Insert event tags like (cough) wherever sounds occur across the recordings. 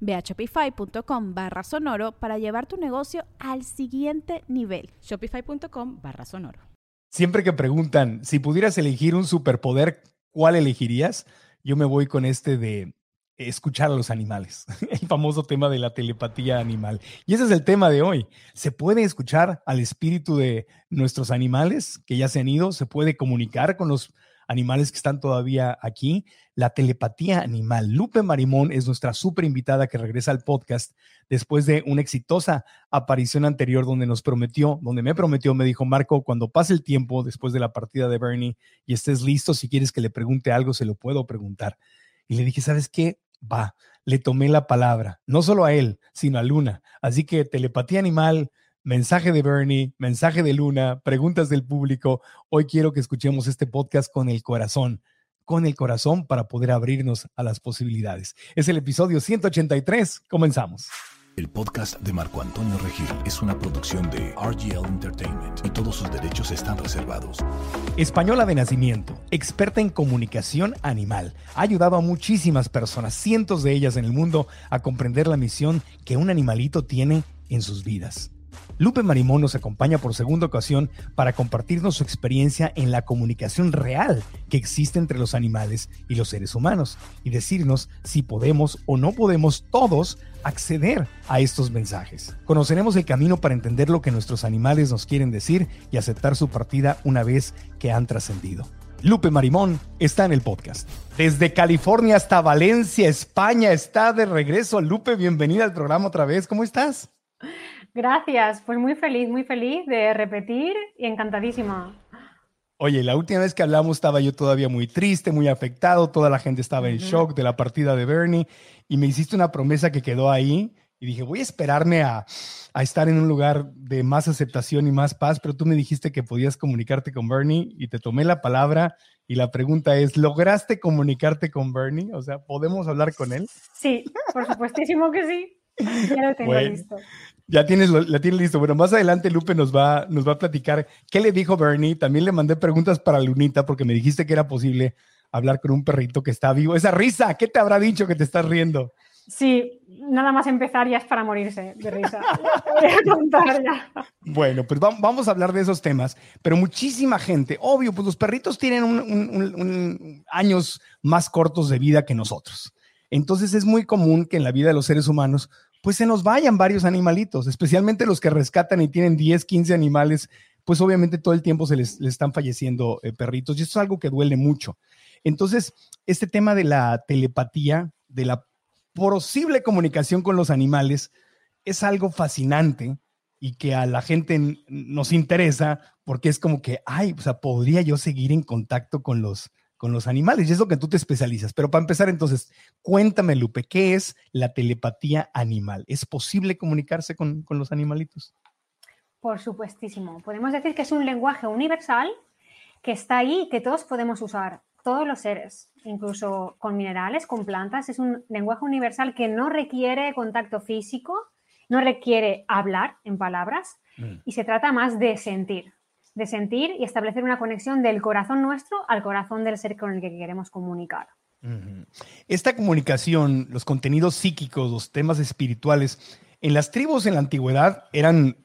Ve a shopify.com barra sonoro para llevar tu negocio al siguiente nivel. Shopify.com barra sonoro. Siempre que preguntan si pudieras elegir un superpoder, ¿cuál elegirías? Yo me voy con este de escuchar a los animales, (laughs) el famoso tema de la telepatía animal. Y ese es el tema de hoy. ¿Se puede escuchar al espíritu de nuestros animales que ya se han ido? ¿Se puede comunicar con los animales que están todavía aquí, la telepatía animal. Lupe Marimón es nuestra súper invitada que regresa al podcast después de una exitosa aparición anterior donde nos prometió, donde me prometió, me dijo, Marco, cuando pase el tiempo después de la partida de Bernie y estés listo, si quieres que le pregunte algo, se lo puedo preguntar. Y le dije, ¿sabes qué? Va, le tomé la palabra, no solo a él, sino a Luna. Así que telepatía animal, mensaje de Bernie, mensaje de Luna, preguntas del público. Hoy quiero que escuchemos este podcast con el corazón, con el corazón para poder abrirnos a las posibilidades. Es el episodio 183. Comenzamos. El podcast de Marco Antonio Regil es una producción de RGL Entertainment y todos sus derechos están reservados. Española de nacimiento, experta en comunicación animal, ha ayudado a muchísimas personas, cientos de ellas en el mundo, a comprender la misión que un animalito tiene en sus vidas. Lupe Marimón nos acompaña por segunda ocasión para compartirnos su experiencia en la comunicación real que existe entre los animales y los seres humanos y decirnos si podemos o no podemos todos acceder a estos mensajes. Conoceremos el camino para entender lo que nuestros animales nos quieren decir y aceptar su partida una vez que han trascendido. Lupe Marimón está en el podcast. Desde California hasta Valencia, España, está de regreso. Lupe, bienvenida al programa otra vez. ¿Cómo estás? Gracias, pues muy feliz, muy feliz de repetir y encantadísima. Oye, la última vez que hablamos estaba yo todavía muy triste, muy afectado, toda la gente estaba en shock de la partida de Bernie y me hiciste una promesa que quedó ahí y dije, voy a esperarme a, a, estar en un lugar de más aceptación y más paz, pero tú me dijiste que podías comunicarte con Bernie y te tomé la palabra y la pregunta es, ¿lograste comunicarte con Bernie? O sea, ¿podemos hablar con él? Sí, por supuestísimo que sí. Ya lo tengo listo. Ya tienes, la tienes listo. Bueno, más adelante Lupe nos va, nos va a platicar qué le dijo Bernie. También le mandé preguntas para Lunita porque me dijiste que era posible hablar con un perrito que está vivo. Esa risa, ¿qué te habrá dicho que te estás riendo? Sí, nada más empezar ya es para morirse de risa. (laughs) Bueno, pues vamos a hablar de esos temas, pero muchísima gente, obvio, pues los perritos tienen años más cortos de vida que nosotros. Entonces es muy común que en la vida de los seres humanos pues se nos vayan varios animalitos, especialmente los que rescatan y tienen 10, 15 animales, pues obviamente todo el tiempo se les, están falleciendo eh, perritos y esto es algo que duele mucho. Entonces, este tema de la telepatía, de la posible comunicación con los animales, es algo fascinante y que a la gente nos interesa porque es como que, ay, o sea, podría yo seguir en contacto con los, con los animales. Y es lo que tú te especializas. Pero para empezar, entonces, cuéntame, Lupe, ¿qué es la telepatía animal? ¿Es posible comunicarse con, los animalitos? Por supuestísimo. Podemos decir que es un lenguaje universal que está ahí y que todos podemos usar, todos los seres, incluso con minerales, con plantas. Es un lenguaje universal que no requiere contacto físico, no requiere hablar en palabras mm. y se trata más de sentir de sentir y establecer una conexión del corazón nuestro al corazón del ser con el que queremos comunicar. Esta comunicación, los contenidos psíquicos, los temas espirituales, en las tribus en la antigüedad eran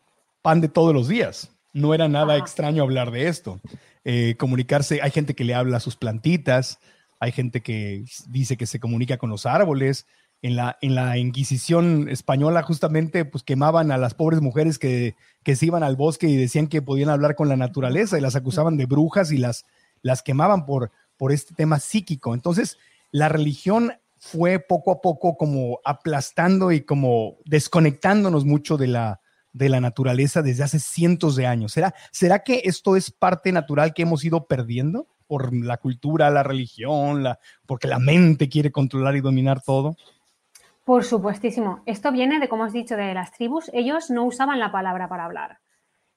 pan de todos los días. No era nada extraño hablar de esto. Eh, comunicarse, hay gente que le habla a sus plantitas, hay gente que dice que se comunica con los árboles, en la, en la Inquisición española justamente pues quemaban a las pobres mujeres que, que se iban al bosque y decían que podían hablar con la naturaleza y las acusaban de brujas y las, las quemaban por, por este tema psíquico. Entonces, la religión fue poco a poco como aplastando y como desconectándonos mucho de la, de la naturaleza desde hace cientos de años. ¿Será, ¿Será que esto es parte natural que hemos ido perdiendo por la cultura, la religión, la, porque la mente quiere controlar y dominar todo? Por supuestísimo. Esto viene de, como has dicho, de las tribus. Ellos no usaban la palabra para hablar.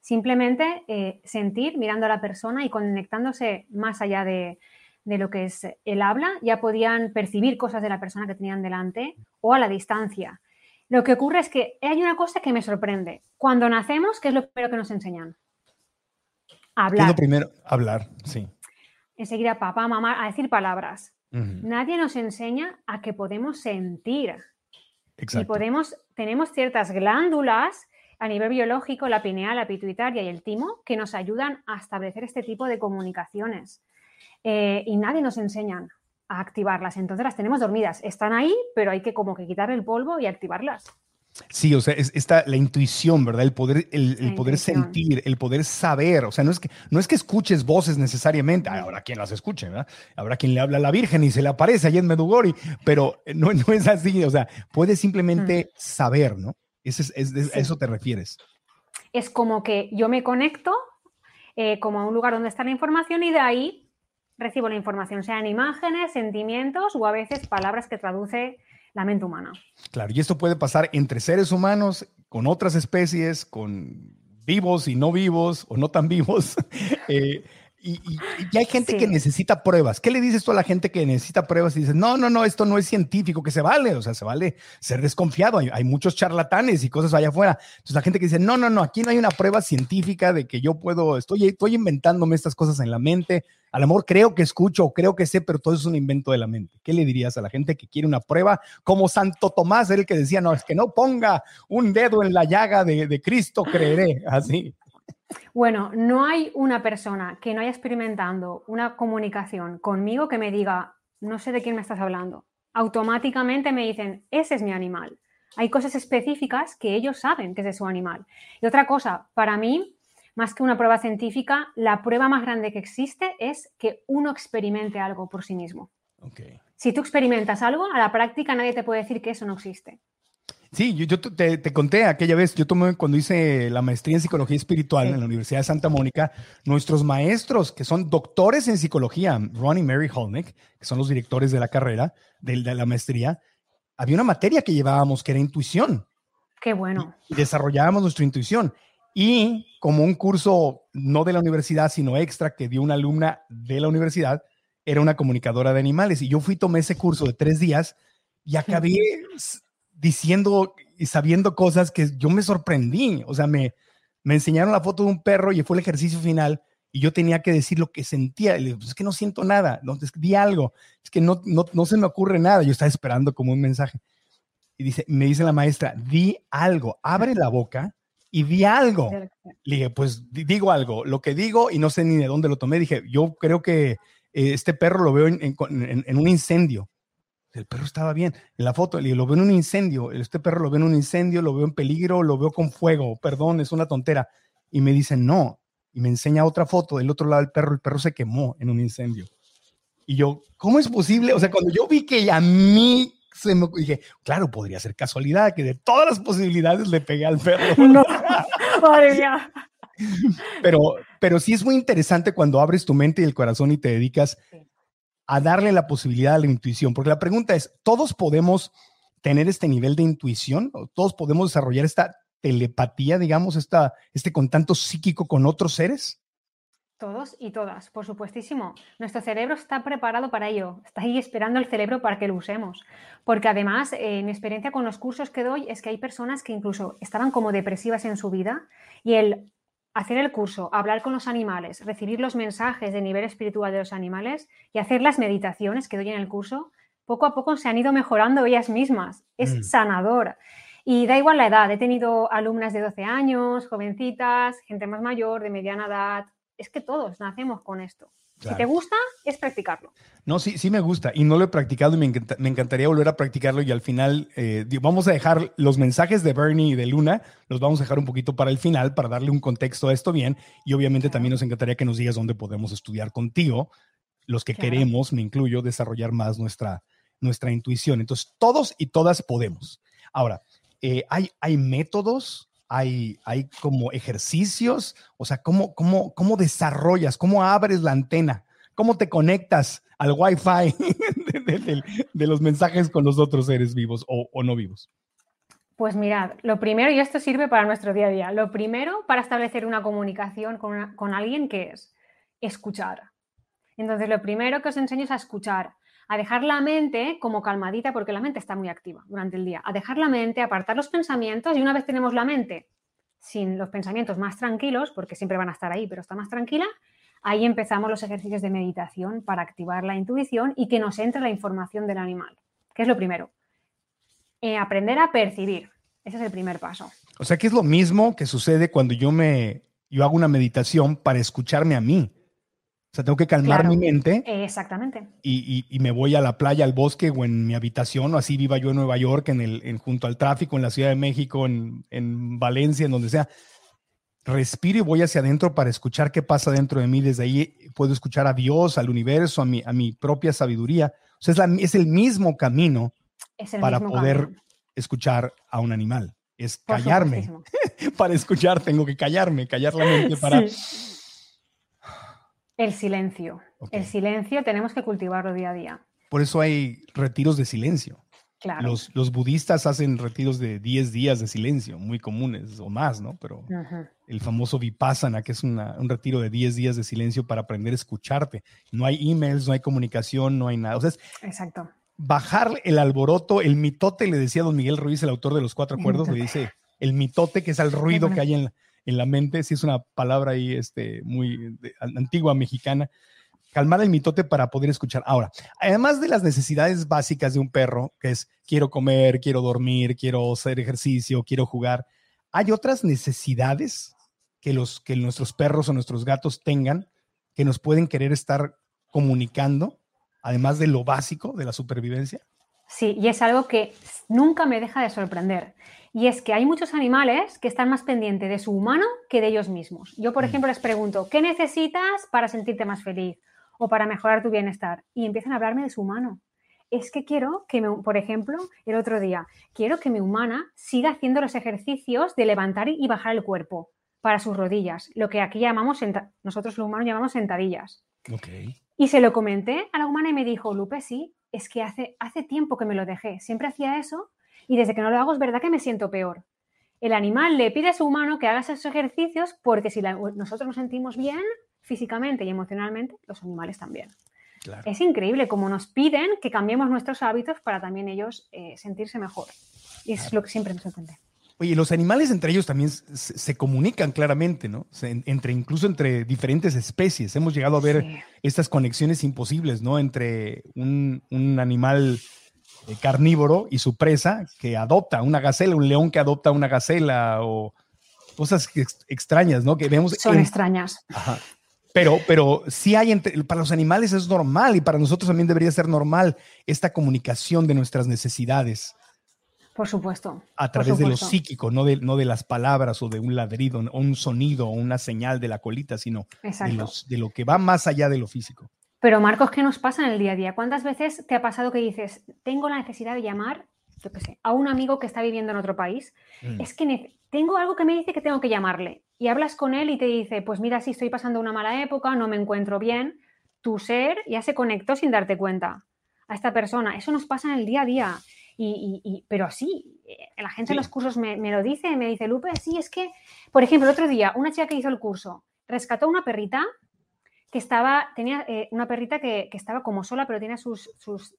Simplemente eh, sentir, mirando a la persona y conectándose más allá de, de lo que es el habla, ya podían percibir cosas de la persona que tenían delante o a la distancia. Lo que ocurre es que hay una cosa que me sorprende. Cuando nacemos, ¿qué es lo primero que nos enseñan? Hablar. lo primero? Hablar, sí. Enseguida papá, mamá, a decir palabras. Nadie nos enseña a que podemos sentir. Exacto. Y podemos, tenemos ciertas glándulas a nivel biológico, la pineal, la pituitaria y el timo, que nos ayudan a establecer este tipo de comunicaciones. Eh, y nadie nos enseña a activarlas. Entonces las tenemos dormidas. Están ahí, pero hay que como que quitar el polvo y activarlas. Sí, o sea, es, está la intuición, ¿verdad? El poder, el, poder sentir, el poder saber. O sea, no es que no es que escuches voces necesariamente. Habrá quien las escuche, ¿verdad? Habrá quien le habla a la Virgen y se le aparece allá en Medugori, pero no, no es así. O sea, puedes simplemente mm. saber, ¿no? Es, es, A eso te refieres. Es como que yo me conecto eh, como a un lugar donde está la información y de ahí recibo la información, sean imágenes, sentimientos o a veces palabras que traduce la mente humana. Claro, y esto puede pasar entre seres humanos, con otras especies, con vivos y no vivos o no tan vivos. (laughs) Eh, y, hay gente que necesita pruebas. ¿Qué le dices tú a la gente que necesita pruebas y dices, no, no, no, esto no es científico, que se vale? O sea, se vale ser desconfiado. Hay, muchos charlatanes y cosas allá afuera. Entonces, la gente que dice, no, no, no, aquí no hay una prueba científica de que yo puedo, estoy, estoy inventándome estas cosas en la mente. A lo mejor creo que escucho o creo que sé, pero todo es un invento de la mente. ¿Qué le dirías a la gente que quiere una prueba? Como Santo Tomás, el que decía, no, es que no ponga un dedo en la llaga de, de Cristo, creeré. Así. Bueno, no hay una persona que no haya experimentado una comunicación conmigo que me diga, no sé de quién me estás hablando. Automáticamente me dicen, ese es mi animal. Hay cosas específicas que ellos saben que es de su animal. Y otra cosa, para mí, más que una prueba científica, la prueba más grande que existe es que uno experimente algo por sí mismo. Si tú experimentas algo, a la práctica nadie te puede decir que eso no existe. Sí, yo, te, conté aquella vez, yo tomé cuando hice la maestría en psicología espiritual en la Universidad de Santa Mónica, nuestros maestros, que son doctores en psicología, Ron y Mary Holnick, que son los directores de la carrera, de, la maestría, había una materia que llevábamos que era intuición. Qué bueno. Y, desarrollábamos nuestra intuición. Y como un curso no de la universidad, sino extra que dio una alumna de la universidad, era una comunicadora de animales. Y yo fui, tomé ese curso de tres días y acabé diciendo y sabiendo cosas que yo me sorprendí. O sea, me, me enseñaron la foto de un perro y fue el ejercicio final y yo tenía que decir lo que sentía. Y pues es que no siento nada, no, di algo, es que no, no, no, se me ocurre nada. Yo estaba esperando como un mensaje. Y dice, me dice la maestra, di algo, abre la boca y di algo. Le dije, pues digo algo, lo que digo y no sé ni de dónde lo tomé. Dije, yo creo que eh, este perro lo veo en, en un incendio el perro estaba bien. En la foto, lo veo en un incendio. Este perro lo veo en un incendio, lo veo en peligro, lo veo con fuego. Perdón, es una tontera. Y me dicen, no. Y me enseña otra foto del otro lado del perro. El perro se quemó en un incendio. Y yo, ¿cómo es posible? O sea, cuando yo vi que a mí se me dije, claro, podría ser casualidad que de todas las posibilidades le pegué al perro. (laughs) No, (laughs) madre mía. Pero, pero sí es muy interesante cuando abres tu mente y el corazón y te dedicas a darle la posibilidad a la intuición? Porque la pregunta es, ¿todos podemos tener este nivel de intuición? ¿Todos podemos desarrollar esta telepatía, digamos, esta, este contacto psíquico con otros seres? Todos y todas, por supuestísimo. Nuestro cerebro está preparado para ello. Está ahí esperando el cerebro para que lo usemos. Porque además, eh, mi experiencia con los cursos que doy es que hay personas que incluso estaban como depresivas en su vida y el hacer el curso, hablar con los animales, recibir los mensajes de nivel espiritual de los animales y hacer las meditaciones que doy en el curso, poco a poco se han ido mejorando ellas mismas. Es mm. sanador. Y da igual la edad, he tenido alumnas de 12 años, jovencitas, gente más mayor, de mediana edad, es que todos nacemos con esto. Si te gusta, es practicarlo. No, sí, sí me gusta y no lo he practicado y me, encantaría volver a practicarlo y al final eh, vamos a dejar los mensajes de Bernie y de Luna, los vamos a dejar un poquito para el final para darle un contexto a esto bien y obviamente también nos encantaría que nos digas dónde podemos estudiar contigo, los que queremos, me incluyo, desarrollar más nuestra, nuestra intuición. Entonces, todos y todas podemos. Ahora, eh, hay, hay métodos hay, hay como ejercicios, o sea, ¿cómo, cómo, cómo desarrollas, cómo abres la antena, cómo te conectas al Wi-Fi (laughs) de, los mensajes con los otros seres vivos o, no vivos. Pues mirad, lo primero, y esto sirve para nuestro día a día, lo primero para establecer una comunicación con, con alguien que es escuchar. Entonces, lo primero que os enseño es a escuchar, a dejar la mente como calmadita, porque la mente está muy activa durante el día, a dejar la mente, apartar los pensamientos y una vez tenemos la mente sin los pensamientos más tranquilos, porque siempre van a estar ahí, pero está más tranquila, ahí empezamos los ejercicios de meditación para activar la intuición y que nos entre la información del animal, que es lo primero. Eh, aprender a percibir, ese es el primer paso. O sea que es lo mismo que sucede cuando yo me yo hago una meditación para escucharme a mí. Sea, tengo que calmar mi mente. Exactamente. Y, me voy a la playa, al bosque o en mi habitación, o así viva yo en Nueva York, en el, en, junto al tráfico, en la Ciudad de México, en, en Valencia, en donde sea. Respiro y voy hacia adentro para escuchar qué pasa dentro de mí. Desde ahí puedo escuchar a Dios, al universo, a mi, a mi propia sabiduría. O sea, es, es el mismo camino para poder escuchar a un animal. Es callarme. (laughs) para escuchar tengo que callarme, callar la mente (laughs) para... El silencio. El silencio tenemos que cultivarlo día a día. Por eso hay retiros de silencio. Claro. Los, budistas hacen retiros de 10 días de silencio, muy comunes o más, ¿no? Pero el famoso vipassana, que es un retiro de 10 días de silencio para aprender a escucharte. No hay emails, no hay comunicación, no hay nada. O sea, Exacto. Bajar el alboroto, el mitote, le decía don Miguel Ruiz, el autor de los cuatro acuerdos, le dice el mitote, que es el ruido que hay en, en la mente, si es una palabra ahí este, muy antigua mexicana, calmar el mitote para poder escuchar. Ahora, además de las necesidades básicas de un perro, que es quiero comer, quiero dormir, quiero hacer ejercicio, quiero jugar, hay otras necesidades que, los, que nuestros perros o nuestros gatos tengan que nos pueden querer estar comunicando, además de lo básico de la supervivencia. Sí, y es algo que nunca me deja de sorprender. Y es que hay muchos animales que están más pendientes de su humano que de ellos mismos. Yo, por mm. ejemplo, les pregunto, ¿qué necesitas para sentirte más feliz o para mejorar tu bienestar? Y empiezan a hablarme de su humano. Es que quiero que, por ejemplo, el otro día, quiero que mi humana siga haciendo los ejercicios de levantar y bajar el cuerpo para sus rodillas, lo que aquí llamamos, nosotros los humanos llamamos sentadillas. Y se lo comenté a la humana y me dijo, Lupe, sí, es que hace, hace tiempo que me lo dejé, siempre hacía eso y desde que no lo hago es verdad que me siento peor. El animal le pide a su humano que haga esos ejercicios porque si nosotros nos sentimos bien físicamente y emocionalmente, los animales también. Es increíble cómo nos piden que cambiemos nuestros hábitos para también ellos eh, sentirse mejor. Y es lo que siempre me sorprende. Oye, los animales entre ellos también se, comunican claramente, ¿no? entre, incluso entre diferentes especies. Hemos llegado a ver estas conexiones imposibles, ¿no? Entre un, un animal eh, carnívoro y su presa que adopta una gacela, un león que adopta una gacela o cosas extrañas, ¿no? Que vemos. Son extrañas. Pero, pero sí hay, para los animales es normal y para nosotros también debería ser normal esta comunicación de nuestras necesidades. Por supuesto. A través de lo psíquico, no de, no de las palabras o de un ladrido o un sonido o una señal de la colita, sino de, de, lo que va más allá de lo físico. Pero Marcos, ¿qué nos pasa en el día a día? ¿Cuántas veces te ha pasado que dices, tengo la necesidad de llamar, yo qué sé, a un amigo que está viviendo en otro país? Mm. Es que tengo algo que me dice que tengo que llamarle. Y hablas con él y te dice, pues mira, si estoy pasando una mala época, no me encuentro bien. Tu ser ya se conectó sin darte cuenta a esta persona. Eso nos pasa en el día a día. Y, pero sí, eh, la gente en los cursos me, me, lo dice, me dice, Lupe, sí, es que, por ejemplo, el otro día, una chica que hizo el curso rescató una perrita que estaba, tenía eh, una perrita que, estaba como sola, pero tenía sus,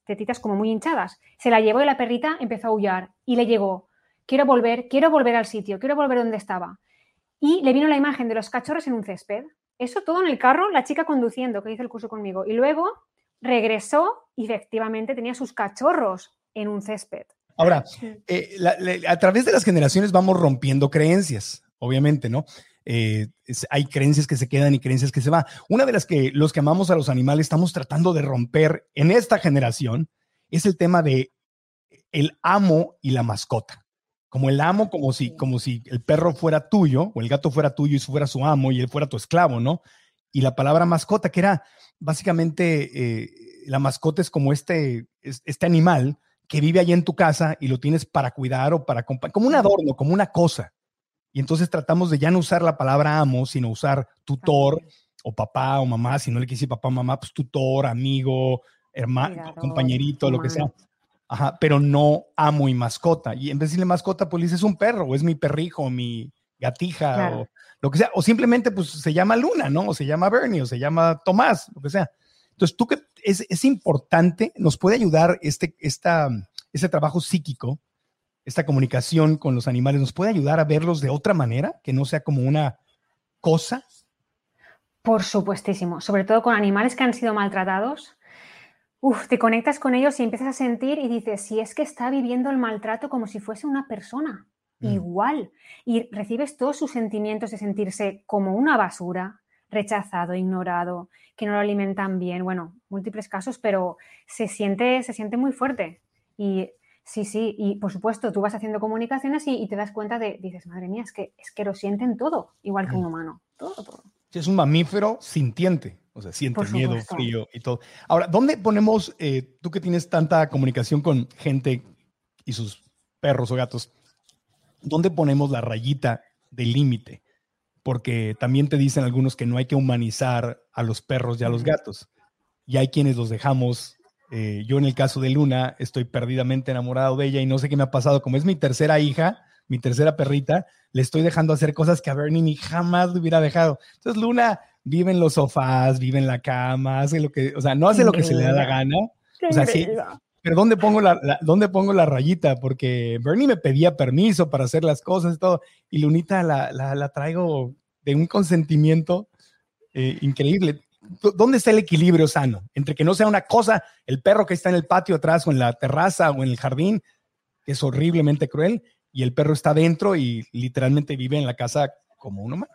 tetitas como muy hinchadas. Se la llevó y la perrita empezó a aullar y le llegó, quiero volver, quiero volver al sitio, quiero volver donde estaba. Y le vino la imagen de los cachorros en un césped. Eso todo en el carro, la chica conduciendo, que hizo el curso conmigo. Y luego regresó y efectivamente tenía sus cachorros en un césped. Ahora, eh, a través de las generaciones vamos rompiendo creencias, obviamente, ¿no? Eh, hay creencias que se quedan y creencias que se van. Una de las que los que amamos a los animales estamos tratando de romper en esta generación es el tema de el amo y la mascota. Como el amo, como si, como si el perro fuera tuyo o el gato fuera tuyo y fuera su amo y él fuera tu esclavo, ¿no? Y la palabra mascota, que era básicamente eh, la mascota es como este, este animal que vive allí en tu casa y lo tienes para cuidar o para como un adorno, como una cosa. Y entonces tratamos de ya no usar la palabra amo, sino usar tutor o papá o mamá, si no le quise papá o mamá, pues tutor, amigo, hermano, compañerito, lo que sea. Ajá, pero no amo y mascota. Y en vez de decirle mascota, pues le dices un perro, o es mi perrijo, mi gatija, o lo que sea. O simplemente, pues se llama Luna, ¿no? O se llama Bernie, o se llama Tomás, lo que sea. Entonces, tú que es, es importante, nos puede ayudar este, esta, este trabajo psíquico, esta comunicación con los animales, nos puede ayudar a verlos de otra manera, que no sea como una cosa. Por supuestísimo, sobre todo con animales que han sido maltratados Uf, te conectas con ellos y empiezas a sentir y dices, si es que está viviendo el maltrato como si fuese una persona, mm. igual. Y recibes todos sus sentimientos de sentirse como una basura, rechazado, ignorado, que no lo alimentan bien. Bueno, múltiples casos, pero se siente, se siente muy fuerte. Y sí, sí, y por supuesto, tú vas haciendo comunicaciones y, te das cuenta de, dices, madre mía, es que, es que lo sienten todo, igual que un mm. humano, todo, todo. Es un mamífero sintiente. O sea, siente miedo, frío y todo. Ahora, ¿dónde ponemos, eh, tú que tienes tanta comunicación con gente y sus perros o gatos, ¿dónde ponemos la rayita del límite? Porque también te dicen algunos que no hay que humanizar a los perros y a los gatos. Y hay quienes los dejamos. Eh, yo en el caso de Luna estoy perdidamente enamorado de ella y no sé qué me ha pasado. Como es mi tercera hija, mi tercera perrita, le estoy dejando hacer cosas que a Bernie ni jamás le hubiera dejado. Entonces Luna vive en los sofás, vive en la cama, hace lo que, o sea, no hace lo que se le da la gana. O sea, sí, pero ¿dónde pongo la, ¿dónde pongo la rayita? Porque Bernie me pedía permiso para hacer las cosas y todo, y Lunita la, la, traigo de un consentimiento eh, increíble. ¿Dónde está el equilibrio sano? Entre que no sea una cosa, el perro que está en el patio atrás o en la terraza o en el jardín, que es horriblemente cruel, y el perro está dentro y literalmente vive en la casa como un humano.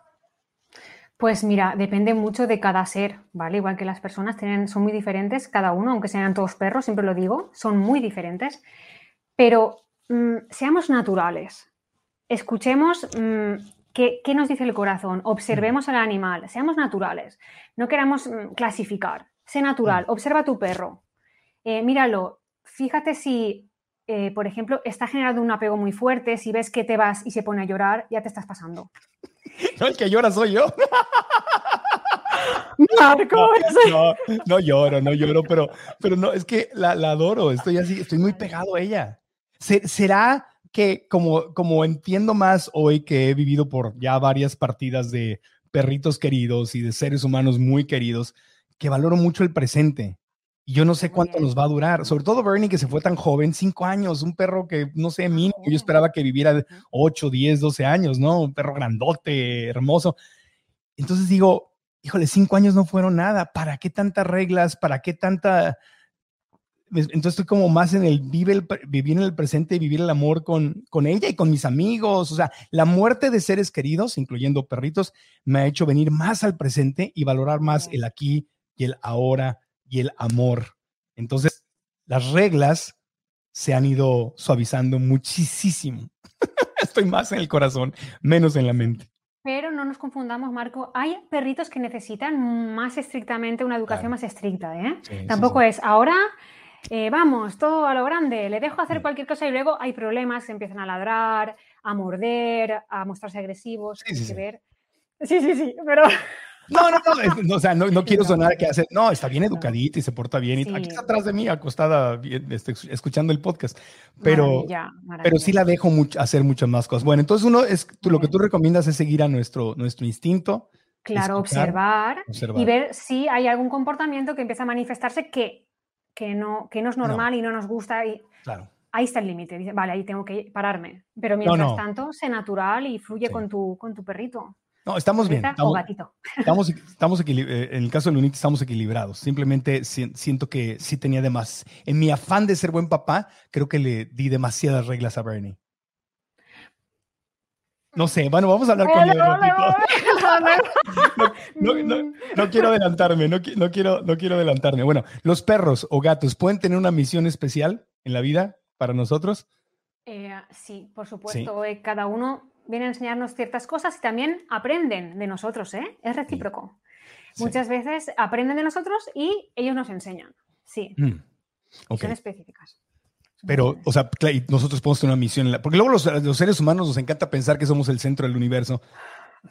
Pues mira, depende mucho de cada ser, ¿vale? Igual que las personas tienen, son muy diferentes, cada uno, aunque sean todos perros, siempre lo digo, son muy diferentes. Pero mm, seamos naturales, escuchemos mm, qué, nos dice el corazón, observemos al animal, seamos naturales, no queramos mm, clasificar, sé natural, observa a tu perro, eh, míralo, fíjate si, eh, por ejemplo, está generando un apego muy fuerte, si ves que te vas y se pone a llorar, ya te estás pasando. (laughs) No, el que llora soy yo. (laughs) Marco, no, no, lloro, no lloro, pero, pero no, es que la, adoro, estoy así, estoy muy pegado a ella. ¿Será que como, como entiendo más hoy que he vivido por ya varias partidas de perritos queridos y de seres humanos muy queridos, que valoro mucho el presente? Y yo no sé cuánto nos va a durar, sobre todo Bernie que se fue tan joven, cinco años, un perro que no sé, mínimo, yo esperaba que viviera ocho, diez, doce años, ¿no? Un perro grandote, hermoso. Entonces digo, híjole, cinco años no fueron nada, ¿para qué tantas reglas? ¿Para qué tanta... Entonces estoy como más en el, vivir en el presente y vivir el amor con, con ella y con mis amigos. O sea, la muerte de seres queridos, incluyendo perritos, me ha hecho venir más al presente y valorar más el aquí y el ahora y el amor. Entonces, las reglas se han ido suavizando muchísimo. (laughs) Estoy más en el corazón, menos en la mente. Pero no nos confundamos, Marco. Hay perritos que necesitan más estrictamente una educación más estricta. ¿eh? Tampoco es ahora, eh, vamos, todo a lo grande, le dejo hacer cualquier cosa y luego hay problemas, se empiezan a ladrar, a morder, a mostrarse agresivos. Sí, sí, sí, sí, pero (laughs) no, no, no, o sea, no, (laughs) quiero sonar que hace, no, está bien educadita y se porta bien. Y aquí está atrás de mí, acostada, este, escuchando el podcast. Pero, pero sí la dejo hacer muchas más cosas. Bueno, entonces uno es, lo que tú recomiendas es seguir a nuestro, nuestro instinto. Claro, observar, y ver si hay algún comportamiento que empieza a manifestarse que, que, no, que no es normal y no nos gusta. Y, claro. Ahí está el límite. Vale, ahí tengo que pararme. Pero mientras tanto, sé natural y fluye con, tu, con tu perrito. No, estamos bien. Estamos, (laughs) estamos, eh, en el caso de Lunita estamos equilibrados. Simplemente siento que sí tenía de más. En mi afán de ser buen papá, creo que le di demasiadas reglas a Bernie. No sé, bueno, vamos a hablar con él. (laughs) No, no, no, quiero adelantarme, no, no, quiero, no quiero adelantarme. Bueno, los perros o gatos pueden tener una misión especial en la vida para nosotros. Eh, sí, por supuesto. Eh, cada uno viene a enseñarnos ciertas cosas y también aprenden de nosotros, ¿eh? Es recíproco. Muchas veces aprenden de nosotros y ellos nos enseñan. Sí. Mm. Son específicas. Pero, o sea, nosotros podemos tener una misión. porque luego los, seres humanos nos encanta pensar que somos el centro del universo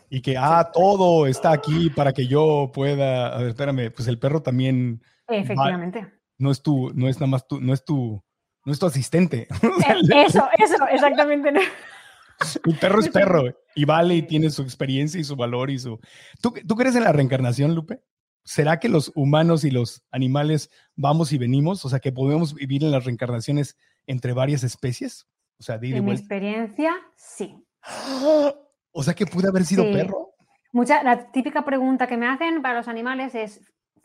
y que, ah, todo está aquí para que yo pueda. A ver, espérame, pues el perro también. Efectivamente. no es tu, no es nada más tu, no es tu, no es tu asistente. (laughs) Eh, eso, eso, exactamente. (laughs) El perro es perro y vale y tiene su experiencia y su valor y su. ¿Tú, ¿Tú crees en la reencarnación, Lupe? ¿Será que los humanos y los animales vamos y venimos? O sea, que podemos vivir en las reencarnaciones entre varias especies. O sea, en mi experiencia, sí. (gasps) O sea, que pude haber sido perro. Mucha, la típica pregunta que me hacen para los animales es,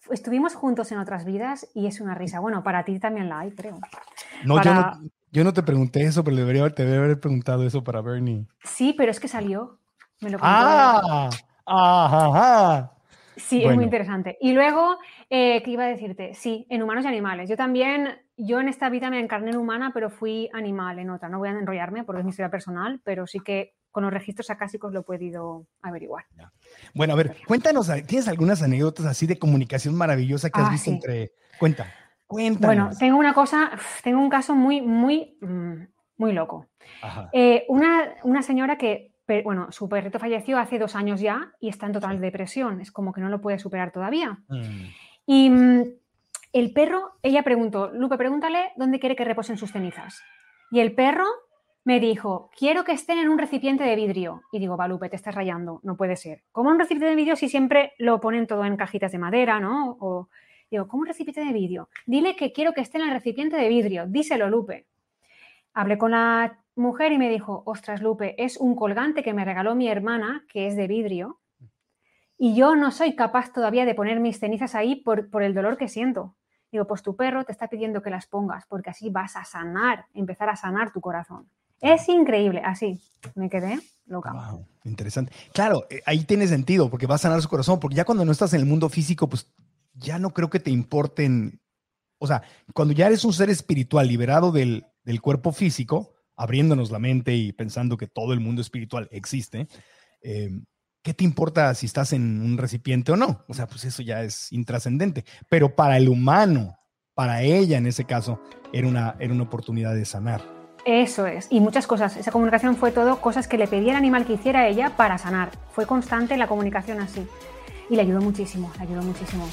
¿estuvimos juntos en otras vidas? Y es una risa. Bueno, para ti también la hay, creo. No, yo, no te pregunté eso, pero debería, te debería haber preguntado eso para Bernie. Sí, pero es que salió. Me lo ah, ajá. Sí, es muy interesante. Y luego, eh, ¿qué iba a decirte? Sí, en humanos y animales. Yo también, yo en esta vida me encarné en humana, pero fui animal en otra. No voy a enrollarme porque es mi historia personal, pero sí que con los registros acásicos lo he podido averiguar. Bueno, a ver, cuéntanos, ¿tienes algunas anécdotas así de comunicación maravillosa que has ah, visto entre... Cuenta, cuéntanos. Bueno, tengo una cosa, tengo un caso muy, muy, mm, muy loco. Eh, una, una señora que bueno, su perrito falleció hace dos años ya y está en total depresión, es como que no lo puede superar todavía. Mm. Y mm, el perro, ella preguntó, Lupe, pregúntale dónde quiere que reposen sus cenizas. Y el perro me dijo, quiero que estén en un recipiente de vidrio. Y digo, va, Lupe, te estás rayando, no puede ser. ¿Cómo un recipiente de vidrio si siempre lo ponen todo en cajitas de madera, no? O, digo, ¿cómo un recipiente de vidrio? Dile que quiero que esté en el recipiente de vidrio, díselo, Lupe. Hablé con la mujer y me dijo, ostras, Lupe, es un colgante que me regaló mi hermana, que es de vidrio, y yo no soy capaz todavía de poner mis cenizas ahí por, por el dolor que siento. Digo, pues tu perro te está pidiendo que las pongas, porque así vas a sanar, empezar a sanar tu corazón. Es increíble, así. Me quedé loca. Wow, interesante. Claro, eh, ahí tiene sentido, porque va a sanar su corazón, porque ya cuando no estás en el mundo físico, pues ya no creo que te importen. O sea, cuando ya eres un ser espiritual liberado del, del cuerpo físico, abriéndonos la mente y pensando que todo el mundo espiritual existe, eh, ¿qué te importa si estás en un recipiente o no? O sea, pues eso ya es intrascendente. Pero para el humano, para ella en ese caso, era una, era una oportunidad de sanar. Eso es. Y muchas cosas. Esa comunicación fue todo cosas que le pedía el animal que hiciera ella para sanar. Fue constante la comunicación así. Y le ayudó muchísimo, le ayudó muchísimo.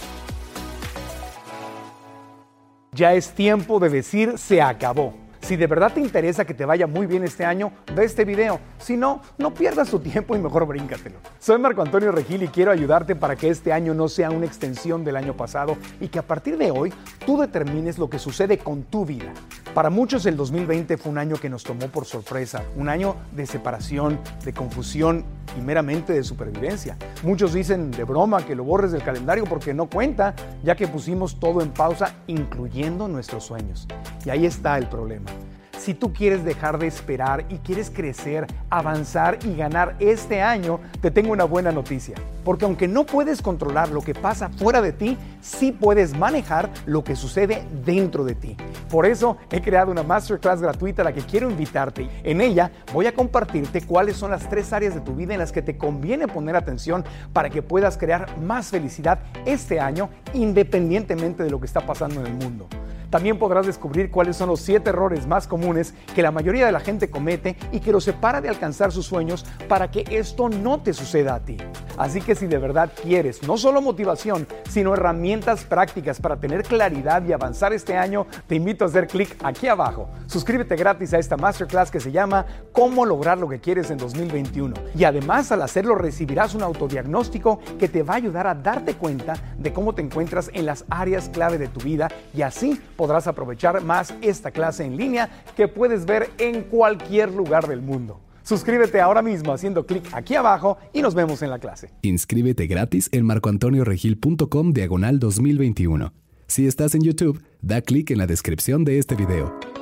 Ya es tiempo de decir se acabó. Si de verdad te interesa que te vaya muy bien este año, ve este video. Si no, no pierdas tu tiempo y mejor bríncatelo. Soy Marco Antonio Regil y quiero ayudarte para que este año no sea una extensión del año pasado y que a partir de hoy tú determines lo que sucede con tu vida. Para muchos el 2020 fue un año que nos tomó por sorpresa, un año de separación, de confusión y meramente de supervivencia. Muchos dicen de broma que lo borres del calendario porque no cuenta, ya que pusimos todo en pausa, incluyendo nuestros sueños. Y ahí está el problema. Si tú quieres dejar de esperar y quieres crecer, avanzar y ganar este año, te tengo una buena noticia. Porque aunque no puedes controlar lo que pasa fuera de ti, sí puedes manejar lo que sucede dentro de ti. Por eso he creado una masterclass gratuita a la que quiero invitarte. En ella voy a compartirte cuáles son las tres áreas de tu vida en las que te conviene poner atención para que puedas crear más felicidad este año independientemente de lo que está pasando en el mundo. También podrás descubrir cuáles son los siete errores más comunes que la mayoría de la gente comete y que los separa de alcanzar sus sueños para que esto no te suceda a ti. Así que si de verdad quieres no solo motivación, sino herramientas prácticas para tener claridad y avanzar este año, te invito a hacer clic aquí abajo. Suscríbete gratis a esta masterclass que se llama Cómo lograr lo que quieres en 2021. Y además al hacerlo recibirás un autodiagnóstico que te va a ayudar a darte cuenta de cómo te encuentras en las áreas clave de tu vida y así aprovechar más esta clase en línea que puedes ver en cualquier lugar del mundo. Suscríbete ahora mismo haciendo clic aquí abajo y nos vemos en la clase. Inscríbete gratis en marcoantonioregil.com diagonal 2021. Si estás en YouTube, da clic en la descripción de este video.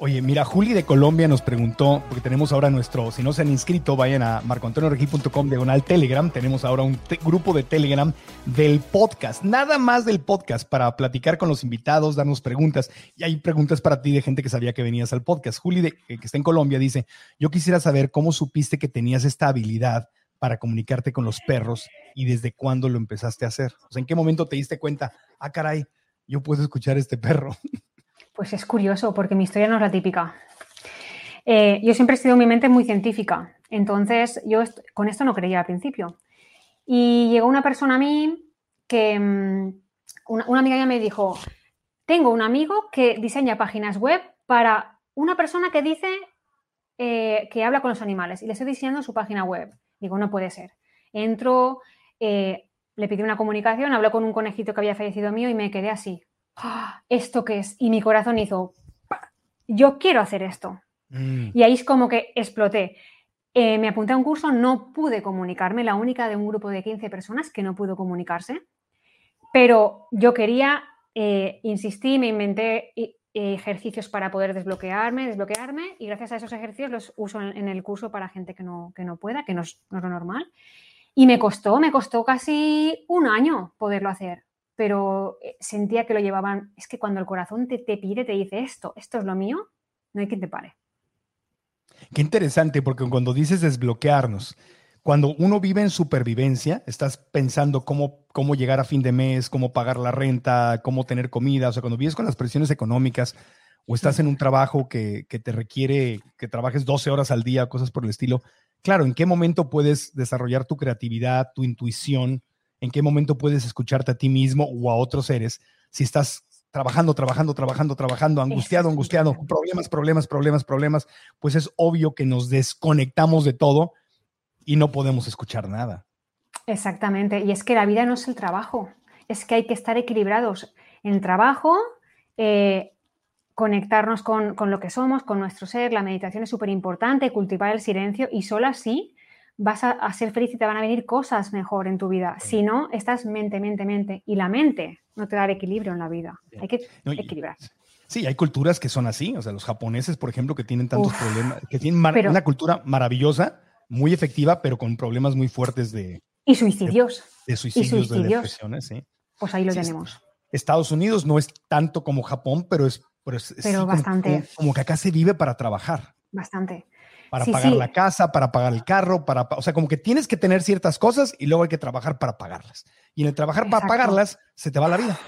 Oye, mira, Juli de Colombia nos preguntó, porque tenemos ahora nuestro, si no se han inscrito, vayan a marcoantonioregil.com diagonal Telegram. Tenemos ahora un grupo de Telegram del podcast, nada más del podcast, para platicar con los invitados, darnos preguntas. Y hay preguntas para ti de gente que sabía que venías al podcast. Juli, de, que está en Colombia, dice: Yo quisiera saber cómo supiste que tenías esta habilidad para comunicarte con los perros y desde cuándo lo empezaste a hacer. O sea, ¿en qué momento te diste cuenta? Ah, caray, yo puedo escuchar a este perro. (laughs) Pues es curioso, porque mi historia no es la típica. Eh, yo siempre he sido mi mente muy científica, entonces yo con esto no creía al principio. Y llegó una persona a mí que, mm, una, amiga ya me dijo, tengo un amigo que diseña páginas web para una persona que dice eh, que habla con los animales y le estoy diseñando su página web. Digo, no puede ser. Entro, eh, le pedí una comunicación, habló con un conejito que había fallecido mío y me quedé así. ¡Ah! ¿esto qué es? Y mi corazón hizo, yo quiero hacer esto. Mm. Y ahí es como que exploté. Eh, me apunté a un curso, no pude comunicarme, la única de un grupo de 15 personas que no pudo comunicarse, pero yo quería, eh, insistí, me inventé eh, ejercicios para poder desbloquearme, desbloquearme, y gracias a esos ejercicios los uso en, el curso para gente que no, que no pueda, que no es, no es lo normal. Y me costó, me costó casi un año poderlo hacer pero eh, sentía que lo llevaban. Es que cuando el corazón te, te pide, te dice esto, esto es lo mío, no hay quien te pare. Qué interesante, porque cuando dices desbloquearnos, cuando uno vive en supervivencia, estás pensando cómo, cómo llegar a fin de mes, cómo pagar la renta, cómo tener comida, o sea, cuando vives con las presiones económicas o estás en un trabajo que, que te requiere que trabajes 12 horas al día, cosas por el estilo, claro, ¿en qué momento puedes desarrollar tu creatividad, tu intuición? En qué momento puedes escucharte a ti mismo o a otros seres si estás trabajando, trabajando, trabajando, trabajando, angustiado, angustiado, problemas, problemas, problemas, problemas, pues es obvio que nos desconectamos de todo y no podemos escuchar nada. Exactamente, y es que la vida no es el trabajo, es que hay que estar equilibrados en el trabajo, eh, conectarnos con, con, lo que somos, con nuestro ser, la meditación es súper importante, cultivar el silencio y solo así vas a, ser feliz y te van a venir cosas mejor en tu vida. Si no, estás mente, mente, mente. Y la mente no te da el equilibrio en la vida. Hay que equilibrar. Sí, hay culturas que son así. O sea, los japoneses, por ejemplo, que tienen tantos problemas, que tienen una cultura maravillosa, muy efectiva, pero con problemas muy fuertes de... Y suicidios. De, suicidios, de depresiones, sí. Pues ahí lo tenemos. Estados Unidos no es tanto como Japón, pero es... Pero, bastante. como que acá se vive para trabajar. Bastante para pagar la casa, para pagar el carro, para, o sea, como que tienes que tener ciertas cosas y luego hay que trabajar para pagarlas. Y en el trabajar para pagarlas se te va la vida.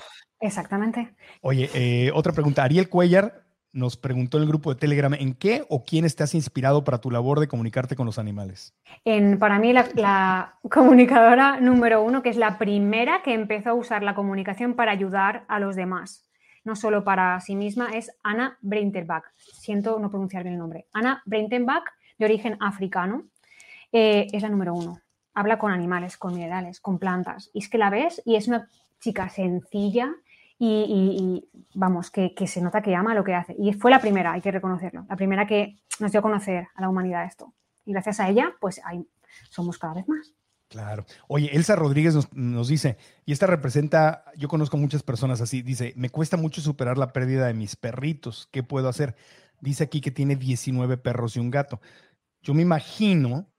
Exactamente. Oye, eh, otra pregunta. Ariel Cuellar nos preguntó en el grupo de Telegram, ¿en qué o quiénes te has inspirado para tu labor de comunicarte con los animales? En, para mí, la, la, comunicadora número uno, que es la primera que empezó a usar la comunicación para ayudar a los demás, no solo para sí misma, es Ana Brinterbach. Siento no pronunciar bien el nombre. Ana Brinterbach de origen africano, eh, es la número uno. Habla con animales, con minerales, con plantas. Y es que la ves y es una chica sencilla y, vamos, que, se nota que ama lo que hace. Y fue la primera, hay que reconocerlo, la primera que nos dio a conocer a la humanidad esto. Y gracias a ella, pues hay, somos cada vez más. Claro. Oye, Elsa Rodríguez nos, dice, y esta representa, yo conozco muchas personas así, dice, me cuesta mucho superar la pérdida de mis perritos, ¿qué puedo hacer? Dice aquí que tiene 19 perros y un gato. Yo me imagino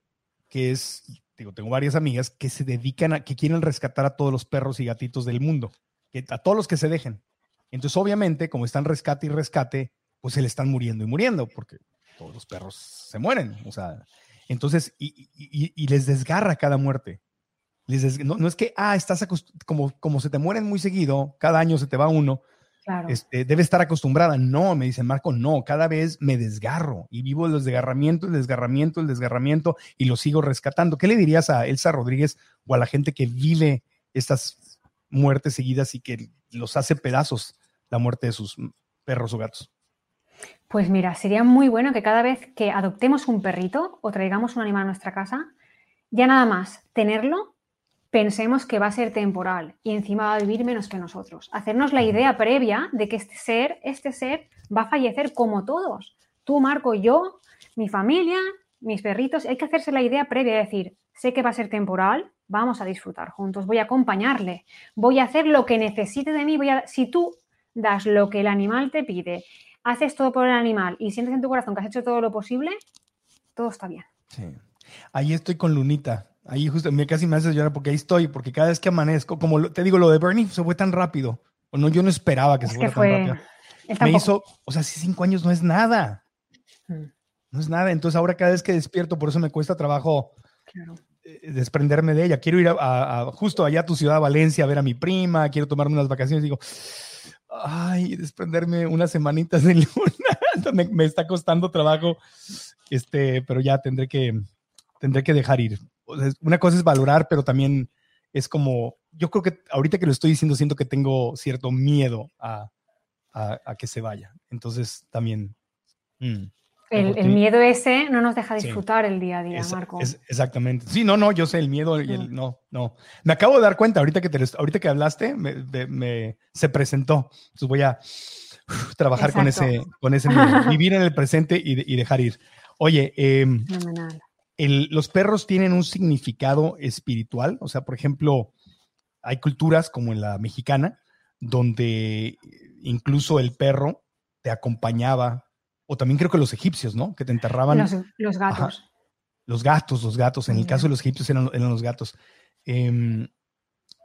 que es, digo, tengo varias amigas que se dedican a, que quieren rescatar a todos los perros y gatitos del mundo, que, a todos los que se dejen. Entonces, obviamente, como están rescate y rescate, pues se le están muriendo y muriendo, porque todos los perros se mueren. O sea, entonces, y, les desgarra cada muerte. Les no, es que, ah, estás como, como se te mueren muy seguido, cada año se te va uno, este, debe estar acostumbrada. No, me dice Marco, no, cada vez me desgarro y vivo el desgarramiento, el desgarramiento, el desgarramiento y lo sigo rescatando. ¿Qué le dirías a Elsa Rodríguez o a la gente que vive estas muertes seguidas y que los hace pedazos la muerte de sus perros o gatos? Pues mira, sería muy bueno que cada vez que adoptemos un perrito o traigamos un animal a nuestra casa, ya nada más tenerlo pensemos que va a ser temporal y encima va a vivir menos que nosotros. Hacernos la idea previa de que este ser, este ser va a fallecer como todos. Tú, Marco, yo, mi familia, mis perritos. Hay que hacerse la idea previa de decir, sé que va a ser temporal, vamos a disfrutar juntos, voy a acompañarle, voy a hacer lo que necesite de mí. Voy a... Si tú das lo que el animal te pide, haces todo por el animal y sientes en tu corazón que has hecho todo lo posible, todo está bien. Sí. Ahí estoy con Lunita. Ahí justo me casi me hace llorar porque ahí estoy, porque cada vez que amanezco, como lo- te digo, lo de Bernie se fue tan rápido. O no, yo no esperaba que Es se que fuera fue. tan rápido. Me tampoco. hizo, o sea, sí, cinco años no es nada. Mm, No es nada. Entonces ahora cada vez que despierto, por eso me cuesta trabajo claro. eh, desprenderme de ella. Quiero ir a, a- a- justo allá a tu ciudad, Valencia, a ver a mi prima, quiero tomarme unas vacaciones. Digo, ay, desprenderme unas semanitas de (laughs) luna. me, está costando trabajo, este, pero ya tendré que, tendré que dejar ir. Una cosa es valorar, pero también es como, yo creo que ahorita que lo estoy diciendo, siento que tengo cierto miedo a, a- a que se vaya. Entonces también... mm. El, el miedo ese no nos deja Sí. disfrutar el día a día, Es- Marco. es- exactamente. Sí, no, no, yo sé el miedo y el Mm. no, no. Me acabo de dar cuenta ahorita que te, ahorita que hablaste, me, me- me- se presentó. Entonces voy a uf, trabajar con Exacto. ese, con ese miedo, (laughs) vivir en el presente y, y dejar ir. Oye, el- los perros tienen un significado espiritual. O sea, por ejemplo, hay culturas como en la mexicana, donde incluso el perro te acompañaba, o también creo que los egipcios, ¿no? Que te enterraban. Los, los gatos. Los gatos, los gatos. En el Ya. caso de los egipcios eran, eran los gatos. Em,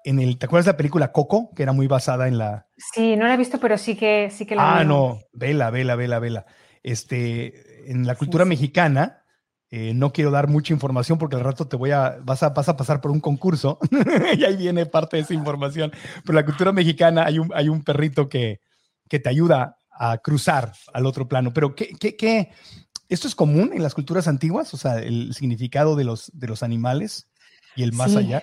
en el, ¿Te acuerdas de la película Coco? Que era muy basada en la. Sí, no la he visto, pero sí que, sí que la Ah, no. Vela, vela, vela, vela. Este, en la cultura sí. mexicana, eh, no quiero dar mucha información porque al rato te voy a. Vas a, vas a pasar por un concurso (laughs) y ahí viene parte de esa información. Pero en la cultura mexicana hay un, hay un perrito que, que te ayuda a cruzar al otro plano. Pero, ¿qué, qué, qué? ¿Esto es común en las culturas antiguas? O sea, el significado de los, de los animales y el más Sí. allá.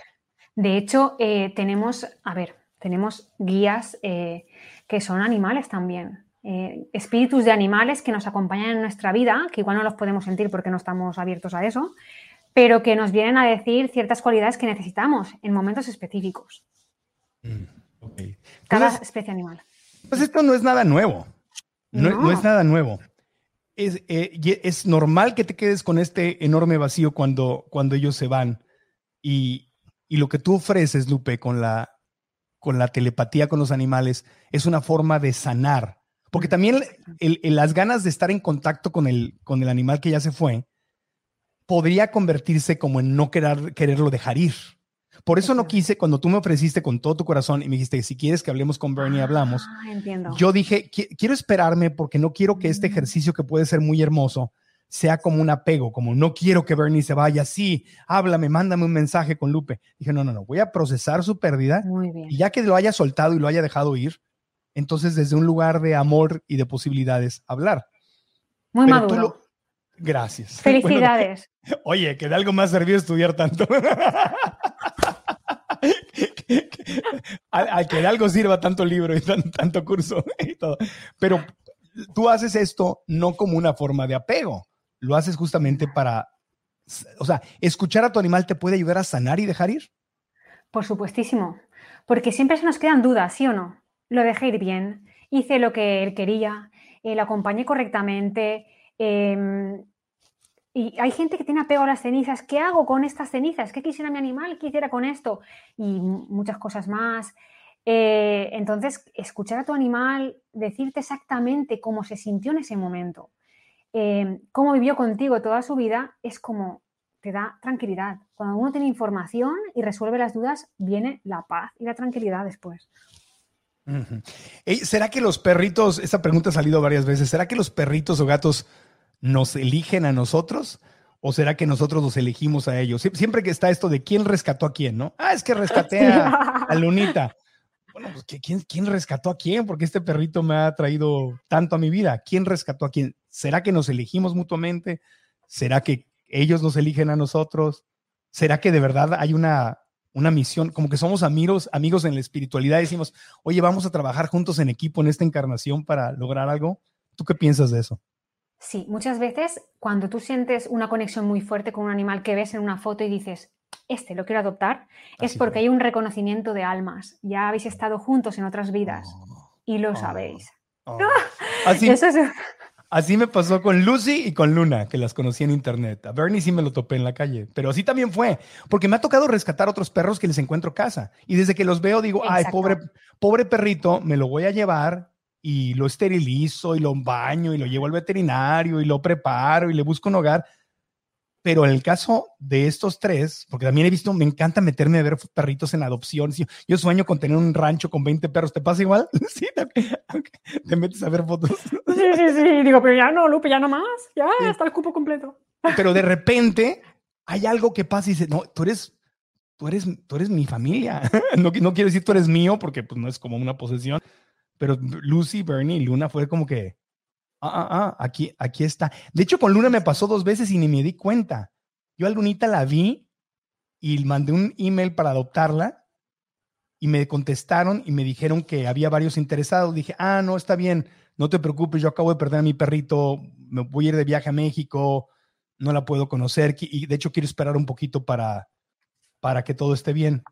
De hecho, eh, tenemos, a ver, tenemos guías eh, que son animales también. eh, espíritus de animales que nos acompañan en nuestra vida, que igual no los podemos sentir porque no estamos abiertos a eso, pero que nos vienen a decir ciertas cualidades que necesitamos en momentos específicos. Mm, ok. Cada Entonces, especie animal. Pues esto no es nada nuevo. No, no es nada nuevo. Es, eh, es normal que te quedes con este enorme vacío cuando, cuando ellos se van. Y, y lo que tú ofreces, Lupe, con la, con la telepatía con los animales, es una forma de sanar. Porque también el- el- las ganas de estar en contacto con el, con el animal que ya se fue podría convertirse como en no querer, quererlo dejar ir. Por eso no quise, cuando tú me ofreciste con todo tu corazón y me dijiste, si quieres que hablemos con Bernie, hablamos. Ah, entiendo. Yo dije, "Qui- quiero esperarme porque no quiero que este Mm. ejercicio que puede ser muy hermoso sea como un apego, como no quiero que Bernie se vaya, sí, háblame, mándame un mensaje con Lupe. Dije, no, no, no, voy a procesar su pérdida Muy bien. y ya que lo haya soltado y lo haya dejado ir, entonces desde un lugar de amor y de posibilidades hablar. Muy Pero maduro. lo- Gracias. (laughs) Bueno, Felicidades. (laughs) oye, que de algo más servió estudiar tanto. (laughs) (laughs) al, que de algo sirva tanto libro y tan- tanto curso y todo. Pero tú haces esto no como una forma de apego, lo haces justamente para, o sea, escuchar a tu animal te puede ayudar a sanar y dejar ir. Por supuestísimo. Porque siempre se nos quedan dudas, ¿sí o no? Lo dejé ir bien, hice lo que él quería, eh, lo acompañé correctamente. em, y hay gente que tiene apego a las cenizas. ¿Qué hago con estas cenizas? ¿Qué quisiera mi animal? ¿Qué hiciera con esto? Y mu- muchas cosas más. Eh, entonces, escuchar a tu animal, decirte exactamente cómo se sintió en ese momento, em, cómo vivió contigo toda su vida, es como te da tranquilidad. Cuando uno tiene información y resuelve las dudas, viene la paz y la tranquilidad después. ¿Será que los perritos, esta pregunta ha salido varias veces, ¿será que los perritos o gatos nos eligen a nosotros? ¿O será que nosotros los elegimos a ellos? Sie- Siempre que está esto de quién rescató a quién, ¿no? Ah, es que rescaté a, (laughs) a Lunita. Bueno, pues ¿qui- ¿quién, ¿quién rescató a quién? Porque este perrito me ha traído tanto a mi vida. ¿Quién rescató a quién? ¿Será que nos elegimos mutuamente? ¿Será que ellos nos eligen a nosotros? ¿Será que de verdad hay una, una misión? Como que somos amigos, amigos en la espiritualidad. y Decimos, oye, vamos a trabajar juntos en equipo en esta encarnación para lograr algo. ¿Tú qué piensas de eso? Sí, muchas veces cuando tú sientes una conexión muy fuerte con un animal que ves en una foto y dices, este lo quiero adoptar, es porque hay un reconocimiento de almas. Ya habéis estado juntos en otras vidas y lo Oh. sabéis. Oh. (laughs) Así, Eso es, así me pasó con Lucy y con Luna, que las conocí en internet. A Bernie sí me lo topé en la calle, pero así también fue, porque me ha tocado rescatar otros perros que les encuentro casa. Y desde que los veo digo, ay, pobre, pobre perrito, me lo voy a llevar y lo esterilizo y lo baño y lo llevo al veterinario y lo preparo y le busco un hogar. Pero en el caso de estos tres, porque también he visto, me encanta meterme a ver perritos en adopción. Yo sueño con tener un rancho con 20 perros. ¿Te pasa igual? (laughs) Sí, te, metes a ver fotos. Sí, sí, sí. Digo, pero ya no, Lupe, ya no más. Ya está el cupo completo. Pero de repente hay algo que pasa y dice, no, tú eres, tú eres, tú eres mi familia. (laughs) No, no quiero decir tú eres mío porque pues no es como una posesión. Pero Lucy, Bernie Luna fue como que, ah, ah, ah, aquí, aquí está. De hecho, con Luna me pasó dos veces y ni me di cuenta. Yo a Lunita la vi y mandé un email para adoptarla y me contestaron y me dijeron que había varios interesados. Dije, ah, no, está bien, no te preocupes, yo acabo de perder a mi perrito, me voy a ir de viaje a México, no la puedo conocer y de hecho quiero esperar un poquito para, para que todo esté bien.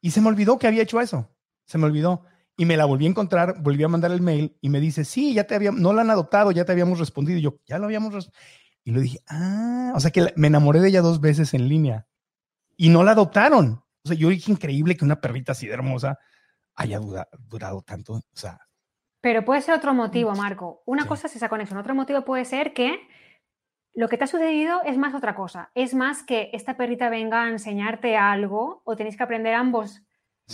Y se me olvidó que había hecho eso, se me olvidó. Y me la volví a encontrar, volví a mandar el mail y me dice, sí, ya te habíamos, no la han adoptado, ya te habíamos respondido. Y yo, ya lo habíamos. Y le dije, ah, o sea que me enamoré de ella dos veces en línea y no la adoptaron. O sea, yo dije, increíble que una perrita así de hermosa haya durado tanto. O sea. Pero puede ser otro motivo, Marco. Una cosa es esa conexión. Otro motivo puede ser que lo que te ha sucedido es más otra cosa. Es más que esta perrita venga a enseñarte algo o tenéis que aprender ambos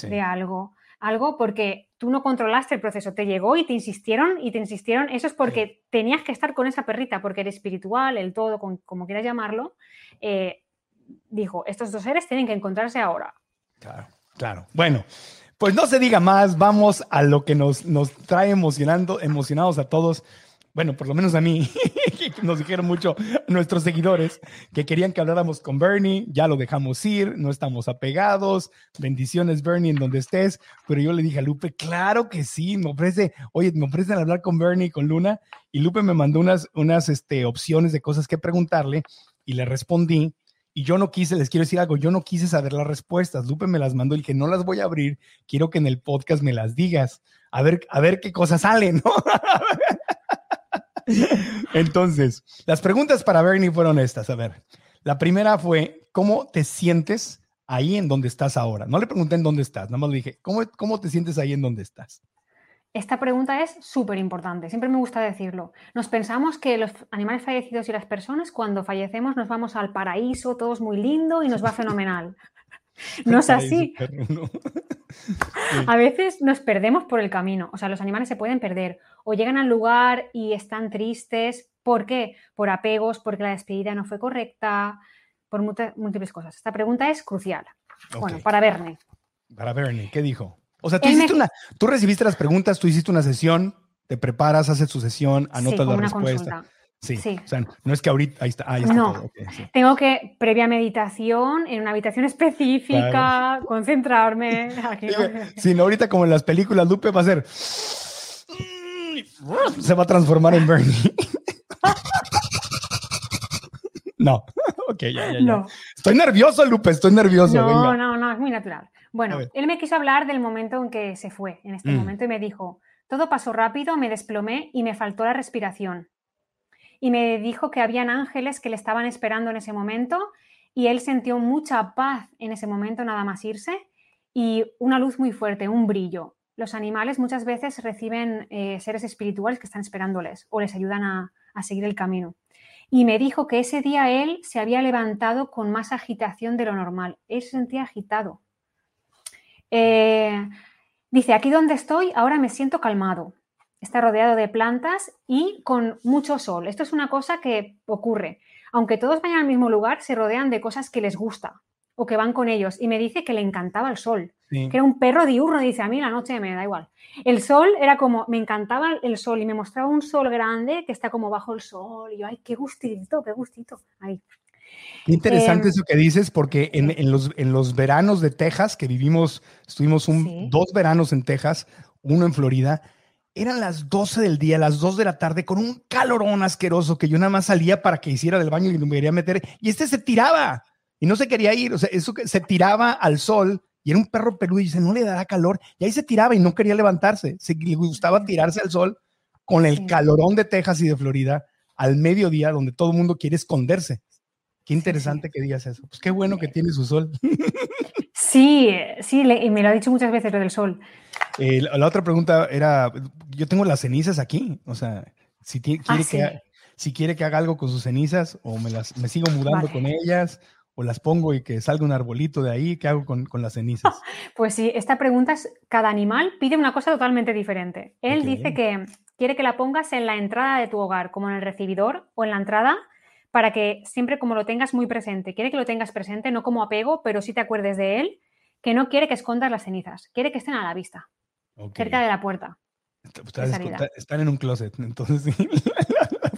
de algo algo porque tú no controlaste el proceso, te llegó y te insistieron y te insistieron. Eso es porque tenías que estar con esa perrita, porque eres espiritual, el todo, como quieras llamarlo. Eh, dijo, estos dos seres tienen que encontrarse ahora. Claro, claro. Bueno, pues no se diga más, vamos a lo que nos, nos trae emocionando, emocionados a todos bueno, por lo menos a mí, (laughs) nos dijeron mucho nuestros seguidores que querían que habláramos con Bernie, ya lo dejamos ir, no estamos apegados, bendiciones Bernie en donde estés, pero yo le dije a Lupe, claro que sí, me ofrece, oye, me ofrecen hablar con Bernie, con Luna, y Lupe me mandó unas, unas este, opciones de cosas que preguntarle y le respondí. Y yo no quise, les quiero decir algo, yo no quise saber las respuestas. Lupe me las mandó y que no las voy a abrir, quiero que en el podcast me las digas. A ver, a ver qué cosas salen, ¿no? (laughs) (laughs) Entonces, las preguntas para Bernie fueron estas. A ver, la primera fue, ¿cómo te sientes ahí en donde estás ahora? No le pregunté en dónde estás, nada más le dije, ¿cómo, cómo te sientes ahí en donde estás? Esta pregunta es súper importante, siempre me gusta decirlo. Nos pensamos que los animales fallecidos y las personas cuando fallecemos nos vamos al paraíso, todo es muy lindo y nos va (laughs) fenomenal. No es así. A veces nos perdemos por el camino, o sea, los animales se pueden perder o llegan al lugar y están tristes. ¿Por qué? Por apegos, porque la despedida no fue correcta, por múltiples cosas. Esta pregunta es crucial. Bueno, para Bernie. Para Bernie, ¿qué dijo? O sea, tú, una, tú recibiste las preguntas, tú hiciste una sesión, te preparas, haces tu sesión, anotas la respuesta. Sí, o sea, no es que ahorita, ahí está, ahí está no, tengo que, previa meditación, en una habitación específica, concentrarme. (laughs) (laughs) Sí, no, ahorita como en las películas, Lupe va a ser, se va a transformar en Bernie. (laughs) no, ok, ya, ya, ya. Estoy nervioso, Lupe, estoy nervioso. No, no, no, es muy natural. Bueno, él me quiso hablar del momento en que se fue, en este mm. momento, y me dijo, todo pasó rápido, me desplomé y me faltó la respiración y me dijo que habían ángeles que le estaban esperando en ese momento y él sintió mucha paz en ese momento nada más irse y una luz muy fuerte, un brillo. Los animales muchas veces reciben eh, seres espirituales que están esperándoles o les ayudan a, seguir el camino. Y me dijo que ese día él se había levantado con más agitación de lo normal. Él se sentía agitado. Eh, dice, aquí donde estoy, ahora me siento calmado está rodeado de plantas y con mucho sol. Esto es una cosa que ocurre. Aunque todos vayan al mismo lugar, se rodean de cosas que les gusta o que van con ellos. Y me dice que le encantaba el sol, que era un perro diurno. Dice, a mí la noche me da igual. El sol era como, me encantaba el sol y me mostraba un sol grande que está como bajo el sol. Y yo, ay, qué gustito, qué gustito. Ahí. interesante em, eso que dices, porque en, los, en los veranos de Texas, que vivimos, estuvimos un, dos veranos en Texas, uno en Florida, eran las 12 del día, las 2 de la tarde, con un calorón asqueroso que yo nada más salía para que hiciera del baño y me quería meter. Y este se tiraba y no se quería ir. O sea, eso que se tiraba al sol y era un perro peludo y dice, no le dará calor. Y ahí se tiraba y no quería levantarse. Se, le gustaba tirarse al sol con el calorón de Texas y de Florida al mediodía, donde todo el mundo quiere esconderse. Qué interesante que digas eso. Pues qué bueno que tiene su sol. (laughs) Sí, sí, y me lo ha dicho muchas veces lo del sol. Eh, la, otra pregunta era, yo tengo las cenizas aquí, o sea, si ah, quiere, que, si quiere que haga algo con sus cenizas o me las me sigo mudando con ellas o las pongo y que salga un arbolito de ahí, ¿qué hago con, las cenizas? (laughs) Pues sí, esta pregunta es, cada animal pide una cosa totalmente diferente. Él dice que quiere que la pongas en la entrada de tu hogar, como en el recibidor o en la entrada, para que siempre como lo tengas muy presente. Quiere que lo tengas presente, no como apego, pero sí te acuerdes de él, que no quiere que escondas las cenizas, quiere que estén a la vista, cerca de la puerta. están en un closet, (laughs) entonces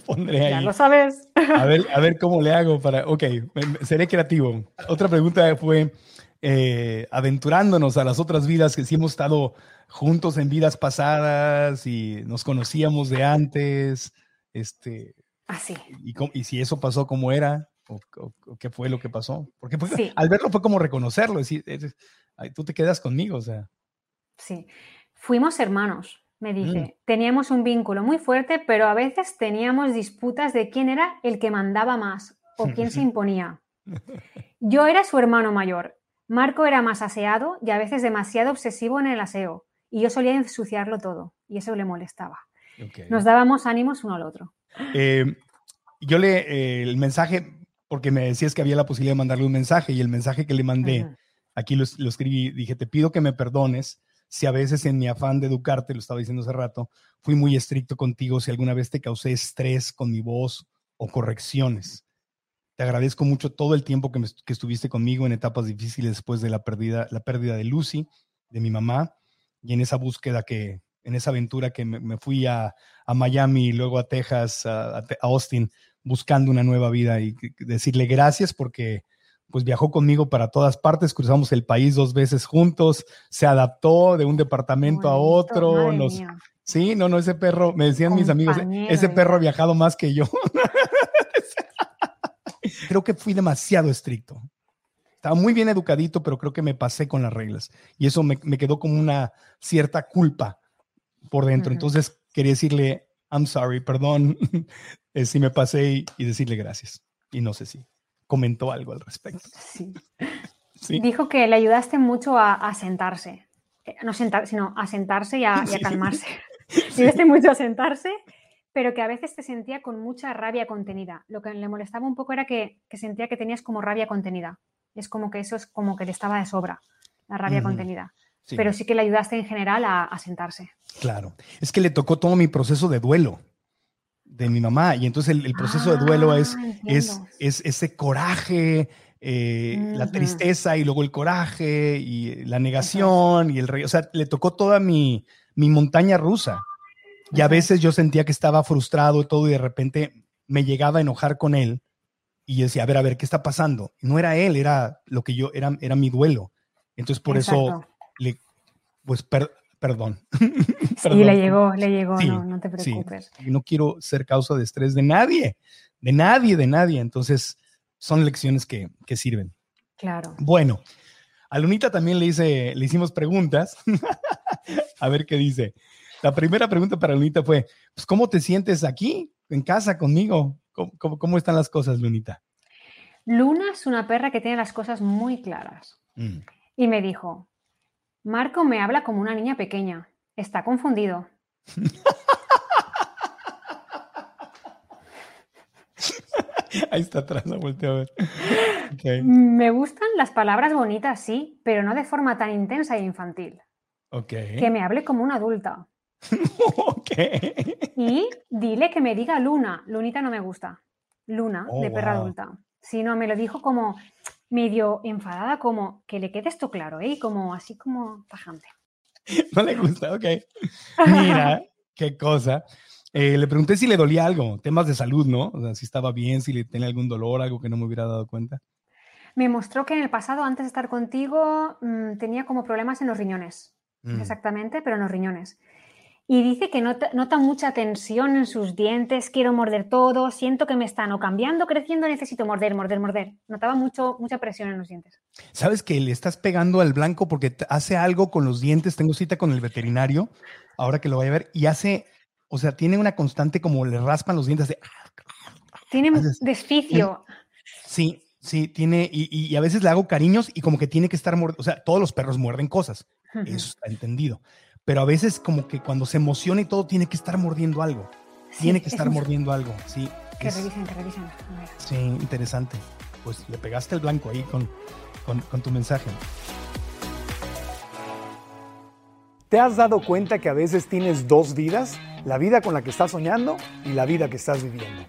pondré ahí. Ya lo sabes. A ver, (laughs) a ver cómo le hago para. Ok, seré creativo. Otra pregunta fue: eh, aventurándonos a las otras vidas que sí hemos estado juntos en vidas pasadas y nos conocíamos de antes. Este. Así. Y, y, si eso pasó, ¿cómo era? O, qué fue lo que pasó? Porque al verlo fue como reconocerlo, decir, tú te quedas conmigo, o sea. Sí, fuimos hermanos me dice, Mm. teníamos un vínculo muy fuerte, pero a veces teníamos disputas de quién era el que mandaba más o quién se (laughs) imponía. Yo era su hermano mayor. Marco era más aseado y a veces demasiado obsesivo en el aseo, y yo solía ensuciarlo todo, y eso le molestaba. Nos dábamos ánimos uno al otro. Eh, yo le, eh, el mensaje, porque me decías que había la posibilidad de mandarle un mensaje, y el mensaje que le mandé, aquí lo, lo escribí, dije, te pido que me perdones si a veces en mi afán de educarte, lo estaba diciendo hace rato, fui muy estricto contigo, si alguna vez te causé estrés con mi voz o correcciones. Te agradezco mucho todo el tiempo que, estuviste conmigo en etapas difíciles después de la pérdida, la pérdida de Lucy, de mi mamá, y en esa búsqueda que, en esa aventura que me, fui a, Miami y luego a Texas, a, a Austin, buscando una nueva vida y decirle gracias porque pues viajó conmigo para todas partes, cruzamos el país dos veces juntos, se adaptó de un departamento a otro. sí, no, no, ese perro, me decían mis amigos, ese perro ha viajado más que yo. (laughs) creo que fui demasiado estricto. Estaba muy bien educadito, pero creo que me pasé con las reglas. Y eso me, quedó como una cierta culpa por dentro. Entonces quería decirle, I'm sorry, perdón (laughs) eh, si me pasé y decirle gracias. Y no sé si comentó algo al respecto. Sí. (laughs) Dijo que le ayudaste mucho a, sentarse. Eh, no sentar, sino a sentarse y a, calmarse. (laughs) Le ayudaste mucho a sentarse, pero que a veces te sentía con mucha rabia contenida. Lo que le molestaba un poco era que, sentía que tenías como rabia contenida. Es como que eso es como que le estaba de sobra, la rabia contenida. Pero sí que le ayudaste en general a sentarse. Claro. Es que le tocó todo mi proceso de duelo de mi mamá. Y entonces el, proceso de duelo es, ah, es, es, ese coraje, eh, la tristeza y luego el coraje y la negación y el rey. O sea, le tocó toda mi, mi montaña rusa. Y a veces yo sentía que estaba frustrado y todo y de repente me llegaba a enojar con él y decía, a ver, a ver, ¿qué está pasando? No era él, era lo que yo, era, era mi duelo. Entonces por eso, le, pues Perdón. (laughs) Sí, le llegó, le llegó, no, no, te preocupes. No quiero ser causa de estrés de nadie, de nadie, de nadie. Entonces, son lecciones que, que sirven. Claro. Bueno, a Lunita también le, hice, le hicimos preguntas. (laughs) a ver qué dice. La primera pregunta para Lunita fue, pues, ¿cómo te sientes aquí, en casa, conmigo? ¿Cómo, cómo, están las cosas, Lunita? Luna es una perra que tiene las cosas muy claras. Mm. Y me dijo, Marco me habla como una niña pequeña. Está confundido. (laughs) Ahí está atrás, la volteo a ver. Me gustan las palabras bonitas, sí, pero no de forma tan intensa e infantil. Que me hable como una adulta. (laughs) Y dile que me diga Luna. Lunita no me gusta. Luna, oh, de perra adulta. Si no, me lo dijo como, medio enfadada, como que le quede esto claro, ¿eh? Como así como tajante. (laughs) No le gusta, ok. Mira, qué cosa. Eh, le pregunté si le dolía algo, temas de salud, ¿no? O sea, si estaba bien, si le tenía algún dolor, algo que no me hubiera dado cuenta. Me mostró que en el pasado, antes de estar contigo, mm, tenía como problemas en los riñones. Mm. Exactamente, pero en los riñones. Y dice que nota, mucha tensión en sus dientes, quiero morder todo, siento que me están o cambiando, creciendo, necesito morder, morder, morder. Notaba mucho, mucha presión en los dientes. ¿Sabes que le estás pegando al blanco porque hace algo con los dientes? Tengo cita con el veterinario, ahora que lo voy a ver, y hace, o sea, tiene una constante como le raspan los dientes de... Tiene desficio. Sí, sí, tiene, y, y a veces le hago cariños y como que tiene que estar mordiendo, o sea, todos los perros muerden cosas, eso está entendido, pero a veces como que cuando se emociona y todo tiene que estar mordiendo algo, Sí, tiene que es estar un- mordiendo algo, sí. Que es- revisen, que revisen. A ver. Sí, interesante. Pues le pegaste el blanco ahí con, con, con tu mensaje. ¿Te has dado cuenta que a veces tienes dos vidas? La vida con la que estás soñando y la vida que estás viviendo.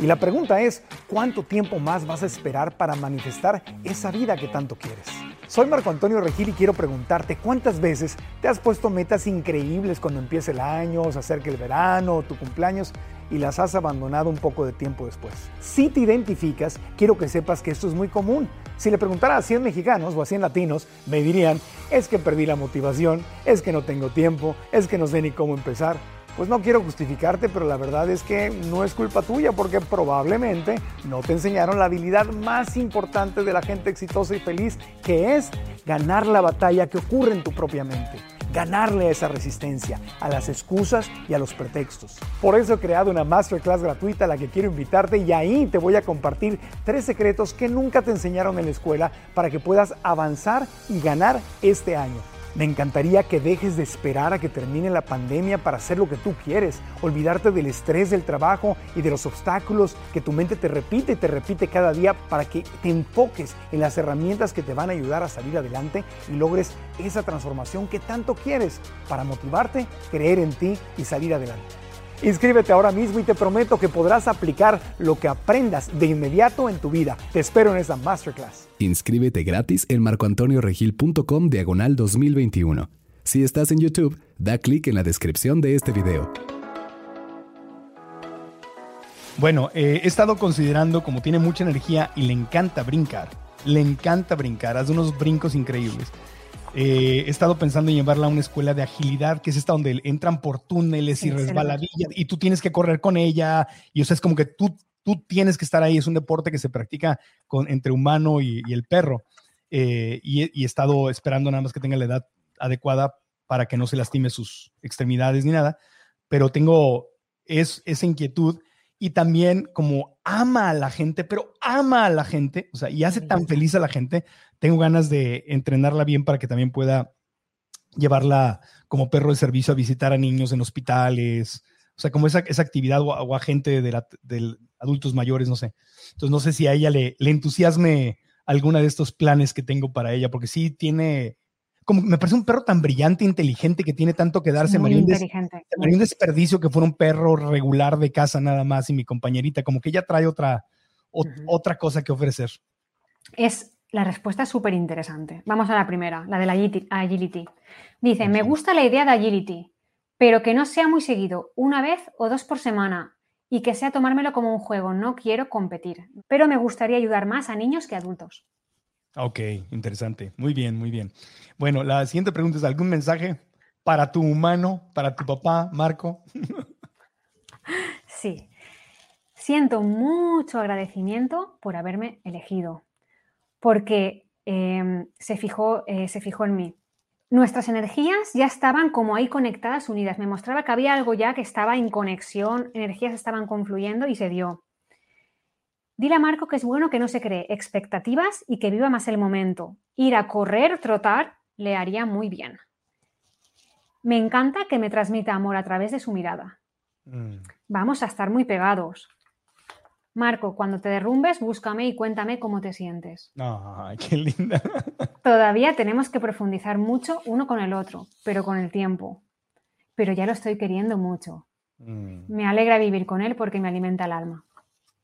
Y la pregunta es, ¿cuánto tiempo más vas a esperar para manifestar esa vida que tanto quieres? Soy Marco Antonio Regil y quiero preguntarte cuántas veces te has puesto metas increíbles cuando empieza el año, se acerca el verano tu cumpleaños y las has abandonado un poco de tiempo después. Si te identificas, quiero que sepas que esto es muy común. Si le preguntara a 100 mexicanos o a 100 latinos, me dirían, es que perdí la motivación, es que no tengo tiempo, es que no sé ni cómo empezar. Pues no quiero justificarte, pero la verdad es que no es culpa tuya porque probablemente no te enseñaron la habilidad más importante de la gente exitosa y feliz, que es ganar la batalla que ocurre en tu propia mente. Ganarle a esa resistencia, a las excusas y a los pretextos. Por eso he creado una masterclass gratuita a la que quiero invitarte y ahí te voy a compartir tres secretos que nunca te enseñaron en la escuela para que puedas avanzar y ganar este año. Me encantaría que dejes de esperar a que termine la pandemia para hacer lo que tú quieres, olvidarte del estrés del trabajo y de los obstáculos que tu mente te repite y te repite cada día para que te enfoques en las herramientas que te van a ayudar a salir adelante y logres esa transformación que tanto quieres para motivarte, creer en ti y salir adelante. Inscríbete ahora mismo y te prometo que podrás aplicar lo que aprendas de inmediato en tu vida. Te espero en esa masterclass. Inscríbete gratis en marcoantonioregil.com diagonal 2021. Si estás en YouTube, da clic en la descripción de este video. Bueno, eh, he estado considerando, como tiene mucha energía y le encanta brincar, le encanta brincar, hace unos brincos increíbles. Eh, he estado pensando en llevarla a una escuela de agilidad, que es esta donde entran por túneles y resbaladillas, y tú tienes que correr con ella, y o sea, es como que tú, tú tienes que estar ahí, es un deporte que se practica con, entre humano y, y el perro. Eh, y, he- y he estado esperando nada más que tenga la edad adecuada para que no se lastime sus extremidades ni nada, pero tengo es, esa inquietud y también como ama a la gente, pero ama a la gente, o sea, y hace tan feliz a la gente, tengo ganas de entrenarla bien para que también pueda llevarla como perro de servicio a visitar a niños en hospitales, o sea, como esa, esa actividad o, a- o a gente de, la- de adultos mayores, no sé. Entonces, no sé si a ella le, le entusiasme alguna de estos planes que tengo para ella, porque sí tiene, como me parece un perro tan brillante, inteligente, que tiene tanto que darse. Muy des- inteligente. desperdicio que fuera un perro regular de casa nada más y mi compañerita, como que ella trae otra, otra cosa que ofrecer. Es la respuesta es súper interesante. Vamos a la primera, la de la agility-. Dice, me gusta la idea de agility, pero que no sea muy seguido, una vez o dos por semana, y que sea tomármelo como un juego. No quiero competir, pero me gustaría ayudar más a niños que a adultos. Ok, interesante. Muy bien, muy bien. Bueno, la siguiente pregunta es, ¿algún mensaje para tu humano, para tu papá, Marco? (laughs) Sí. Siento mucho agradecimiento por haberme elegido, porque em, se, fijó, eh, se fijó en mí. Nuestras energías ya estaban como ahí conectadas, unidas. Me mostraba que había algo ya que estaba en conexión, energías estaban confluyendo y se dio. Dile a Marco que es bueno que no se cree expectativas y que viva más el momento. Ir a correr, trotar, le haría muy bien. Me encanta que me transmita amor a través de su mirada. Mm, Vamos a estar muy pegados. Marco, cuando te derrumbes, búscame y cuéntame cómo te sientes. Ay, qué linda. (laughs) Todavía tenemos que profundizar mucho uno con el otro, pero con el tiempo. Pero ya lo estoy queriendo mucho. Mm, Me alegra vivir con él porque me alimenta el alma.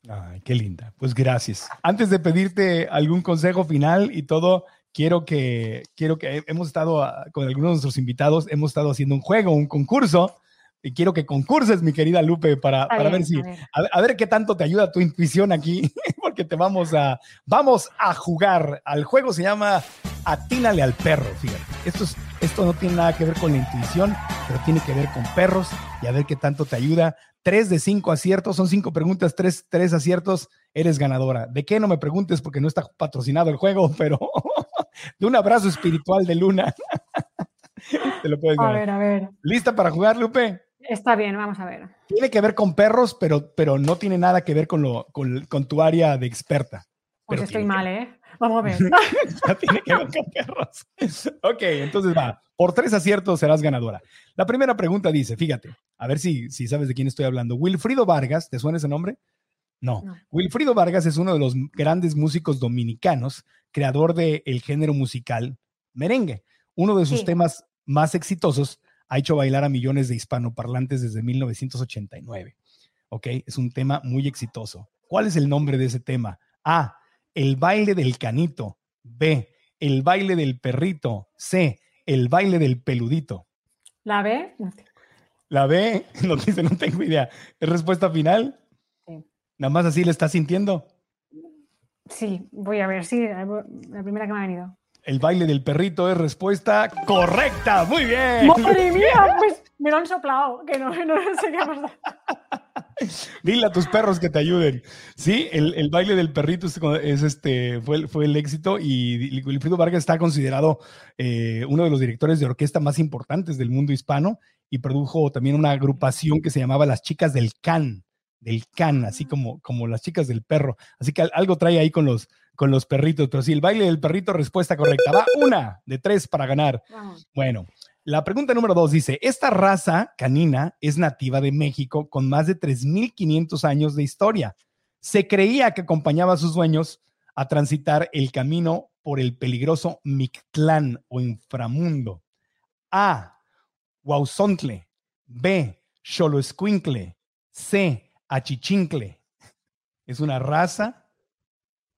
Ay, qué linda. Pues gracias. Antes de pedirte algún consejo final y todo, quiero que, quiero que hemos estado ah, con algunos de nuestros invitados, hemos estado haciendo un juego, un concurso, y quiero que concurses, mi querida Lupe, para, para bien, ver si, a ver. a a qué tanto te ayuda tu intuición aquí, (laughs) porque te vamos a, vamos a jugar. Al juego se llama Atínale al perro, fíjate. Esto, es, esto no tiene nada que ver con la intuición, pero tiene que ver con perros y a ver qué tanto te ayuda. Tres de cinco aciertos, son cinco preguntas, tres, tres aciertos, eres ganadora. ¿De qué? No me preguntes porque no está patrocinado el juego, (laughs) pero de un abrazo espiritual de Luna. (laughs) te lo puedes A ganar. ver, a ver. ¿Lista para jugar, Lupe? Está bien, vamos a ver. Tiene que ver con perros, pero, pero no tiene nada que ver con, lo, con, con tu área de experta. Pues estoy mal, ¿eh? Vamos a ver. (laughs) Ya tiene que ver con perros. Ok, entonces va. Por tres aciertos serás ganadora. La primera pregunta dice, fíjate, a ver si, si sabes de quién estoy hablando. Wilfrido Vargas, ¿te suena ese nombre? No. No. Wilfrido Vargas es uno de los grandes músicos dominicanos, creador del género musical merengue. Uno de sus Sí. temas más exitosos ha hecho bailar a millones de hispanoparlantes desde 1989. ¿Ok? Es un tema muy exitoso. ¿Cuál es el nombre de ese tema? A. El baile del canito. B. El baile del perrito. C. El baile del peludito. ¿La ve? La B. (laughs) No dice, no tengo idea. ¿Es respuesta final? Sí. Nada más así le está sintiendo. Sí, voy a ver, sí, la primera que me ha venido. El baile del perrito es respuesta correcta. Muy bien. ¡Madre mía! Pues me lo han soplado, que no, no sé qué pasado. (laughs) Dile a tus perros que te ayuden. Sí, el, el baile del perrito es, es este, fue, el- fue el éxito y Wilfrido Vargas está considerado eh, uno de los directores de orquesta más importantes del mundo hispano y produjo también una agrupación que se llamaba Las Chicas del Can, del Can, así como, como las chicas del perro. Así que al- algo trae ahí con los, con los perritos. Pero sí, el baile del perrito, respuesta correcta. Va una de tres para ganar. Vamos. Bueno, la pregunta número dos dice, esta raza canina es nativa de México con más de 3.500 años de historia. Se creía que acompañaba a sus dueños a transitar el camino por el peligroso Mictlán o inframundo. A. Huauzontle. B. Xoloescuincle. C. Achichincle. Es una raza.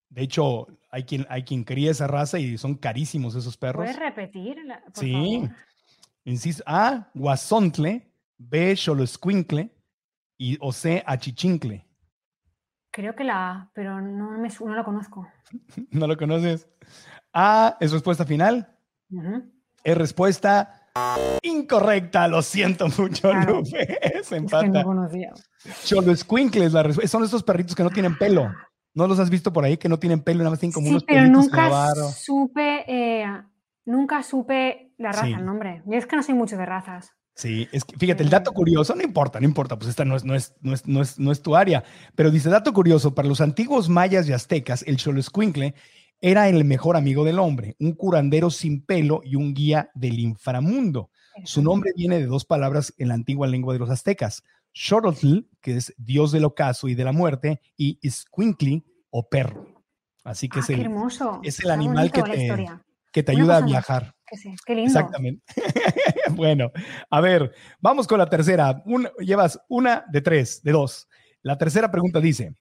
De hecho, hay quien, hay quien cría esa raza y son carísimos esos perros. ¿Puedes repetir? por Sí. favor? Insisto, A, Guasontle, B, Xoloescuincle y o C, Achichincle. Creo que la A, pero no, me, no la conozco. (laughs) ¿No lo conoces? A, ¿es respuesta final? Es respuesta incorrecta, lo siento mucho, Claro. Lupe. Se (laughs) Es que no empata. conocía. La respuesta. Son estos perritos que no tienen pelo. ¿No los has visto por ahí que no tienen pelo y nada más tienen como Sí, unos pero la nunca supe, eh, nunca supe la raza, Sí. el nombre. Yo es que no sé mucho de razas. Sí, es que, fíjate, el dato curioso, no importa, no importa, pues esta no es, no es, no es, no es, no es tu área, pero dice, dato curioso, para los antiguos mayas y aztecas, el Xoloescuincle era el mejor amigo del hombre, un curandero sin pelo y un guía del inframundo. Su nombre viene de dos palabras en la antigua lengua de los aztecas, Xolotl, que es dios del ocaso y de la muerte, y Squinkly, o perro. Así que Ah, es el, hermoso. es el Está animal que te- que ayuda a viajar. Que sí, qué lindo. Exactamente. (laughs) bueno, a ver, vamos con la tercera. Un- llevas una de tres, de dos. La tercera pregunta dice,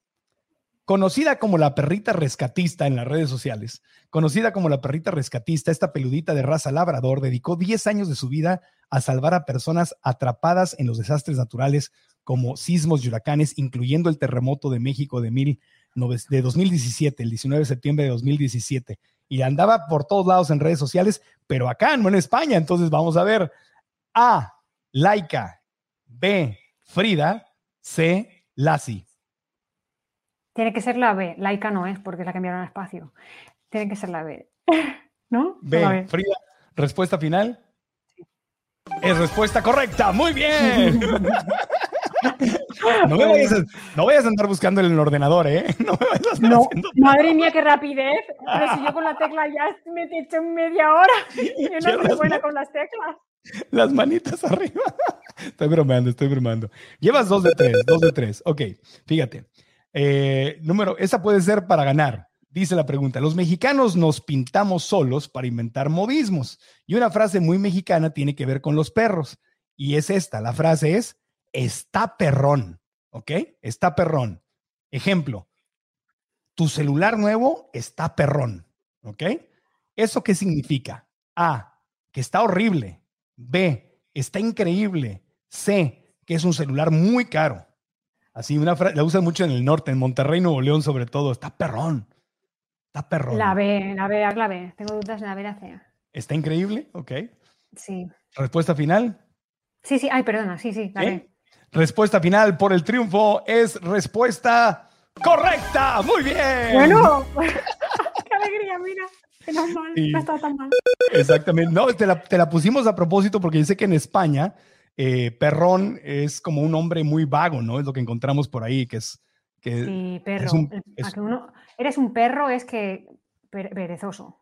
conocida como la perrita rescatista en las redes sociales, conocida como la perrita rescatista, esta peludita de raza labrador dedicó 10 años de su vida a salvar a personas atrapadas en los desastres naturales como sismos y huracanes, incluyendo el terremoto de México de, mil, nove- de 2017, el 19 de septiembre de 2017. Y andaba por todos lados en redes sociales, pero acá, no en España. Entonces vamos a ver. A. Laika. B. Frida. C. Lassie. Tiene que ser la B. Laika no es porque la cambiaron al espacio. Tiene que ser la B. ¿No? B. La B. Frida. Respuesta final. Es respuesta correcta. Muy bien. (laughs) No, me vayas a, no vayas a andar buscando en el ordenador, ¿eh? (laughs) No me vayas a estar No, madre mía, qué rapidez. Pero si yo con la tecla ya me he hecho media hora. Yo no soy buena con las teclas. las manitas arriba. (laughs) Estoy bromeando, estoy bromeando. Llevas dos de tres, dos de tres. Ok, fíjate. Eh, número, esa puede ser para ganar. Dice la pregunta, los mexicanos nos pintamos solos para inventar modismos. Y una frase muy mexicana tiene que ver con los perros. Y es esta, la frase es, está perrón. ¿Ok? Está perrón. Ejemplo, tu celular nuevo está perrón. ¿Ok? ¿Eso qué significa? A, que está horrible. B, está increíble. C, que es un celular muy caro. Así, una frase, la usan mucho en el norte, en Monterrey, Nuevo León, sobre todo. Está perrón. Está perrón. La B, la B, la B. Tengo dudas en la B la C. Está increíble, ok. Sí. Respuesta final. Sí, sí. Ay, perdona. Sí, sí. La ¿Eh? B. Respuesta final por el triunfo es respuesta correcta. Muy bien. Bueno, (laughs) qué alegría, mira. Menos mal. Sí. No está tan mal. Exactamente. No, te la, te la pusimos a propósito porque yo sé que en España eh, perrón es como un hombre muy vago, ¿no? Es lo que encontramos por ahí, que es, Que Sí, perro. es un- es- que uno, eres un perro es que per- perezoso.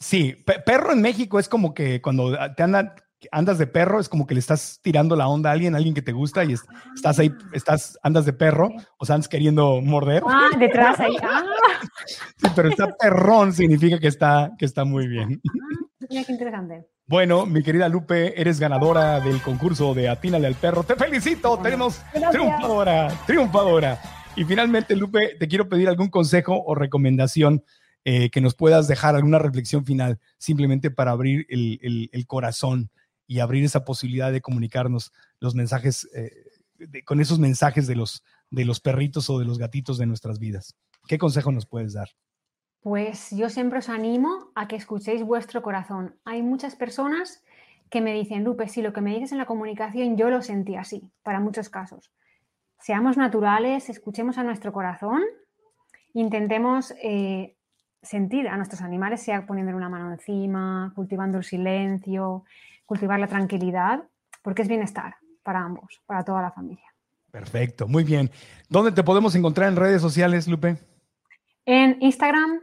Sí, pe- perro en México es como que cuando te andan, andas de perro, es como que le estás tirando la onda a alguien, a alguien que te gusta y es- estás ahí, estás, andas de perro, o sea, andas queriendo morder. Ah, detrás ahí. Ah, (laughs) Sí, pero está perrón significa que está, que está muy bien. mira qué interesante. Bueno, mi querida Lupe, eres ganadora del concurso de Atínale al Perro. Te felicito, tenemos Gracias. triunfadora, triunfadora. Y finalmente, Lupe, te quiero pedir algún consejo o recomendación eh, que nos puedas dejar, alguna reflexión final, simplemente para abrir el, el- el corazón y abrir esa posibilidad de comunicarnos los mensajes, eh, de- con esos mensajes de los, de los perritos o de los gatitos de nuestras vidas. ¿Qué consejo nos puedes dar? Pues yo siempre os animo a que escuchéis vuestro corazón. Hay muchas personas que me dicen, Lupe, si lo que me dices en la comunicación yo lo sentí así, para muchos casos. Seamos naturales, escuchemos a nuestro corazón, intentemos eh, sentir a nuestros animales, sea poniéndole una mano encima, cultivando el silencio, cultivar la tranquilidad, porque es bienestar para ambos, para toda la familia. Perfecto, muy bien. ¿Dónde te podemos encontrar en redes sociales, Lupe? En Instagram,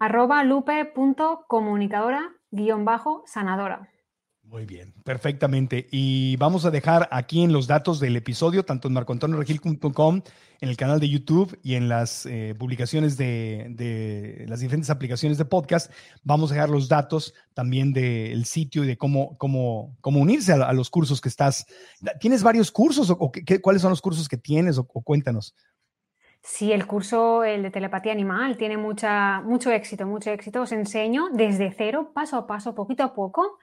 arroba lupe.comunicadora-sanadora. Muy bien, perfectamente. Y vamos a dejar aquí en los datos del episodio, tanto en marcoantonioregil.com, en el canal de YouTube y en las eh, publicaciones de, las diferentes aplicaciones de podcast, vamos a dejar los datos también del sitio y de cómo, cómo, cómo unirse a, los cursos que estás. ¿Tienes varios cursos o, qué- cuáles son los cursos que tienes o cuéntanos? Sí, el curso, el de telepatía animal, tiene mucha, mucho éxito, mucho éxito. Os enseño desde cero, paso a paso, poquito a poco,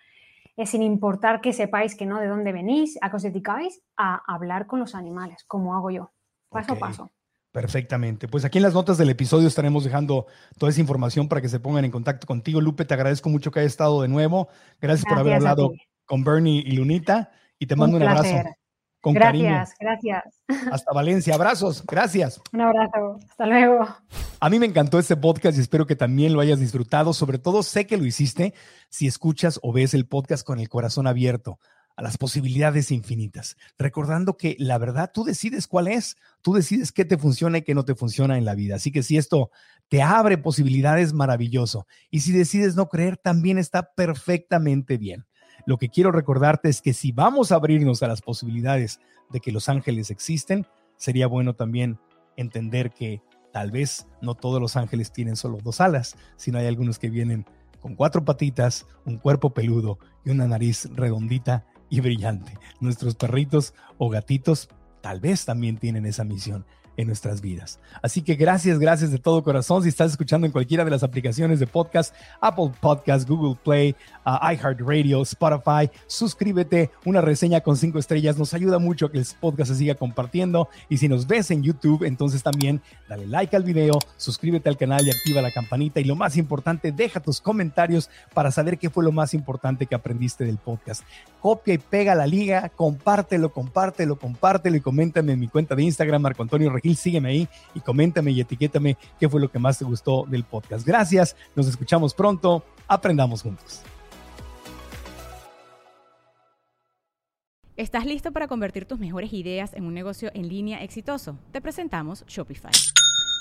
eh, sin importar que sepáis que no, de dónde venís, a qué os dedicáis, a hablar con los animales, como hago yo, paso a paso. Perfectamente. Pues aquí en las notas del episodio estaremos dejando toda esa información para que se pongan en contacto contigo. Lupe, te agradezco mucho que hayas estado de nuevo. Gracias, por haber hablado con Bernie y Lunita y te mando un, Un abrazo cariño. Gracias, gracias. Hasta Valencia. Abrazos. Gracias. Un abrazo. Hasta luego. A mí me encantó este podcast y espero que también lo hayas disfrutado. Sobre todo sé que lo hiciste si escuchas o ves el podcast con el corazón abierto a las posibilidades infinitas, recordando que la verdad tú decides cuál es, tú decides qué te funciona y qué no te funciona en la vida. Así que si esto te abre posibilidades, maravilloso. Y si decides no creer, también está perfectamente bien. Lo que quiero recordarte es que si vamos a abrirnos a las posibilidades de que los ángeles existen, sería bueno también entender que tal vez no todos los ángeles tienen solo dos alas, sino hay algunos que vienen con cuatro patitas, un cuerpo peludo y una nariz redondita y brillante. Nuestros perritos o gatitos tal vez también tienen esa misión en nuestras vidas. Así que gracias, gracias de todo corazón. Si estás escuchando en cualquiera de las aplicaciones de podcast, Apple Podcast, Google Play, uh, iHeartRadio, Spotify, suscríbete, una reseña con cinco estrellas nos ayuda mucho a que el podcast se siga compartiendo. Y si nos ves en YouTube, entonces también dale like al video, suscríbete al canal y activa la campanita. Y lo más importante, deja tus comentarios para saber qué fue lo más importante que aprendiste del podcast. Copia y pega la liga, compártelo, compártelo, compártelo y coméntame en mi cuenta de Instagram, Marco Antonio Sígueme ahí y coméntame y etiquétame qué fue lo que más te gustó del podcast. Gracias, nos escuchamos pronto, aprendamos juntos. ¿Estás listo para convertir tus mejores ideas en un negocio en línea exitoso? Te presentamos Shopify.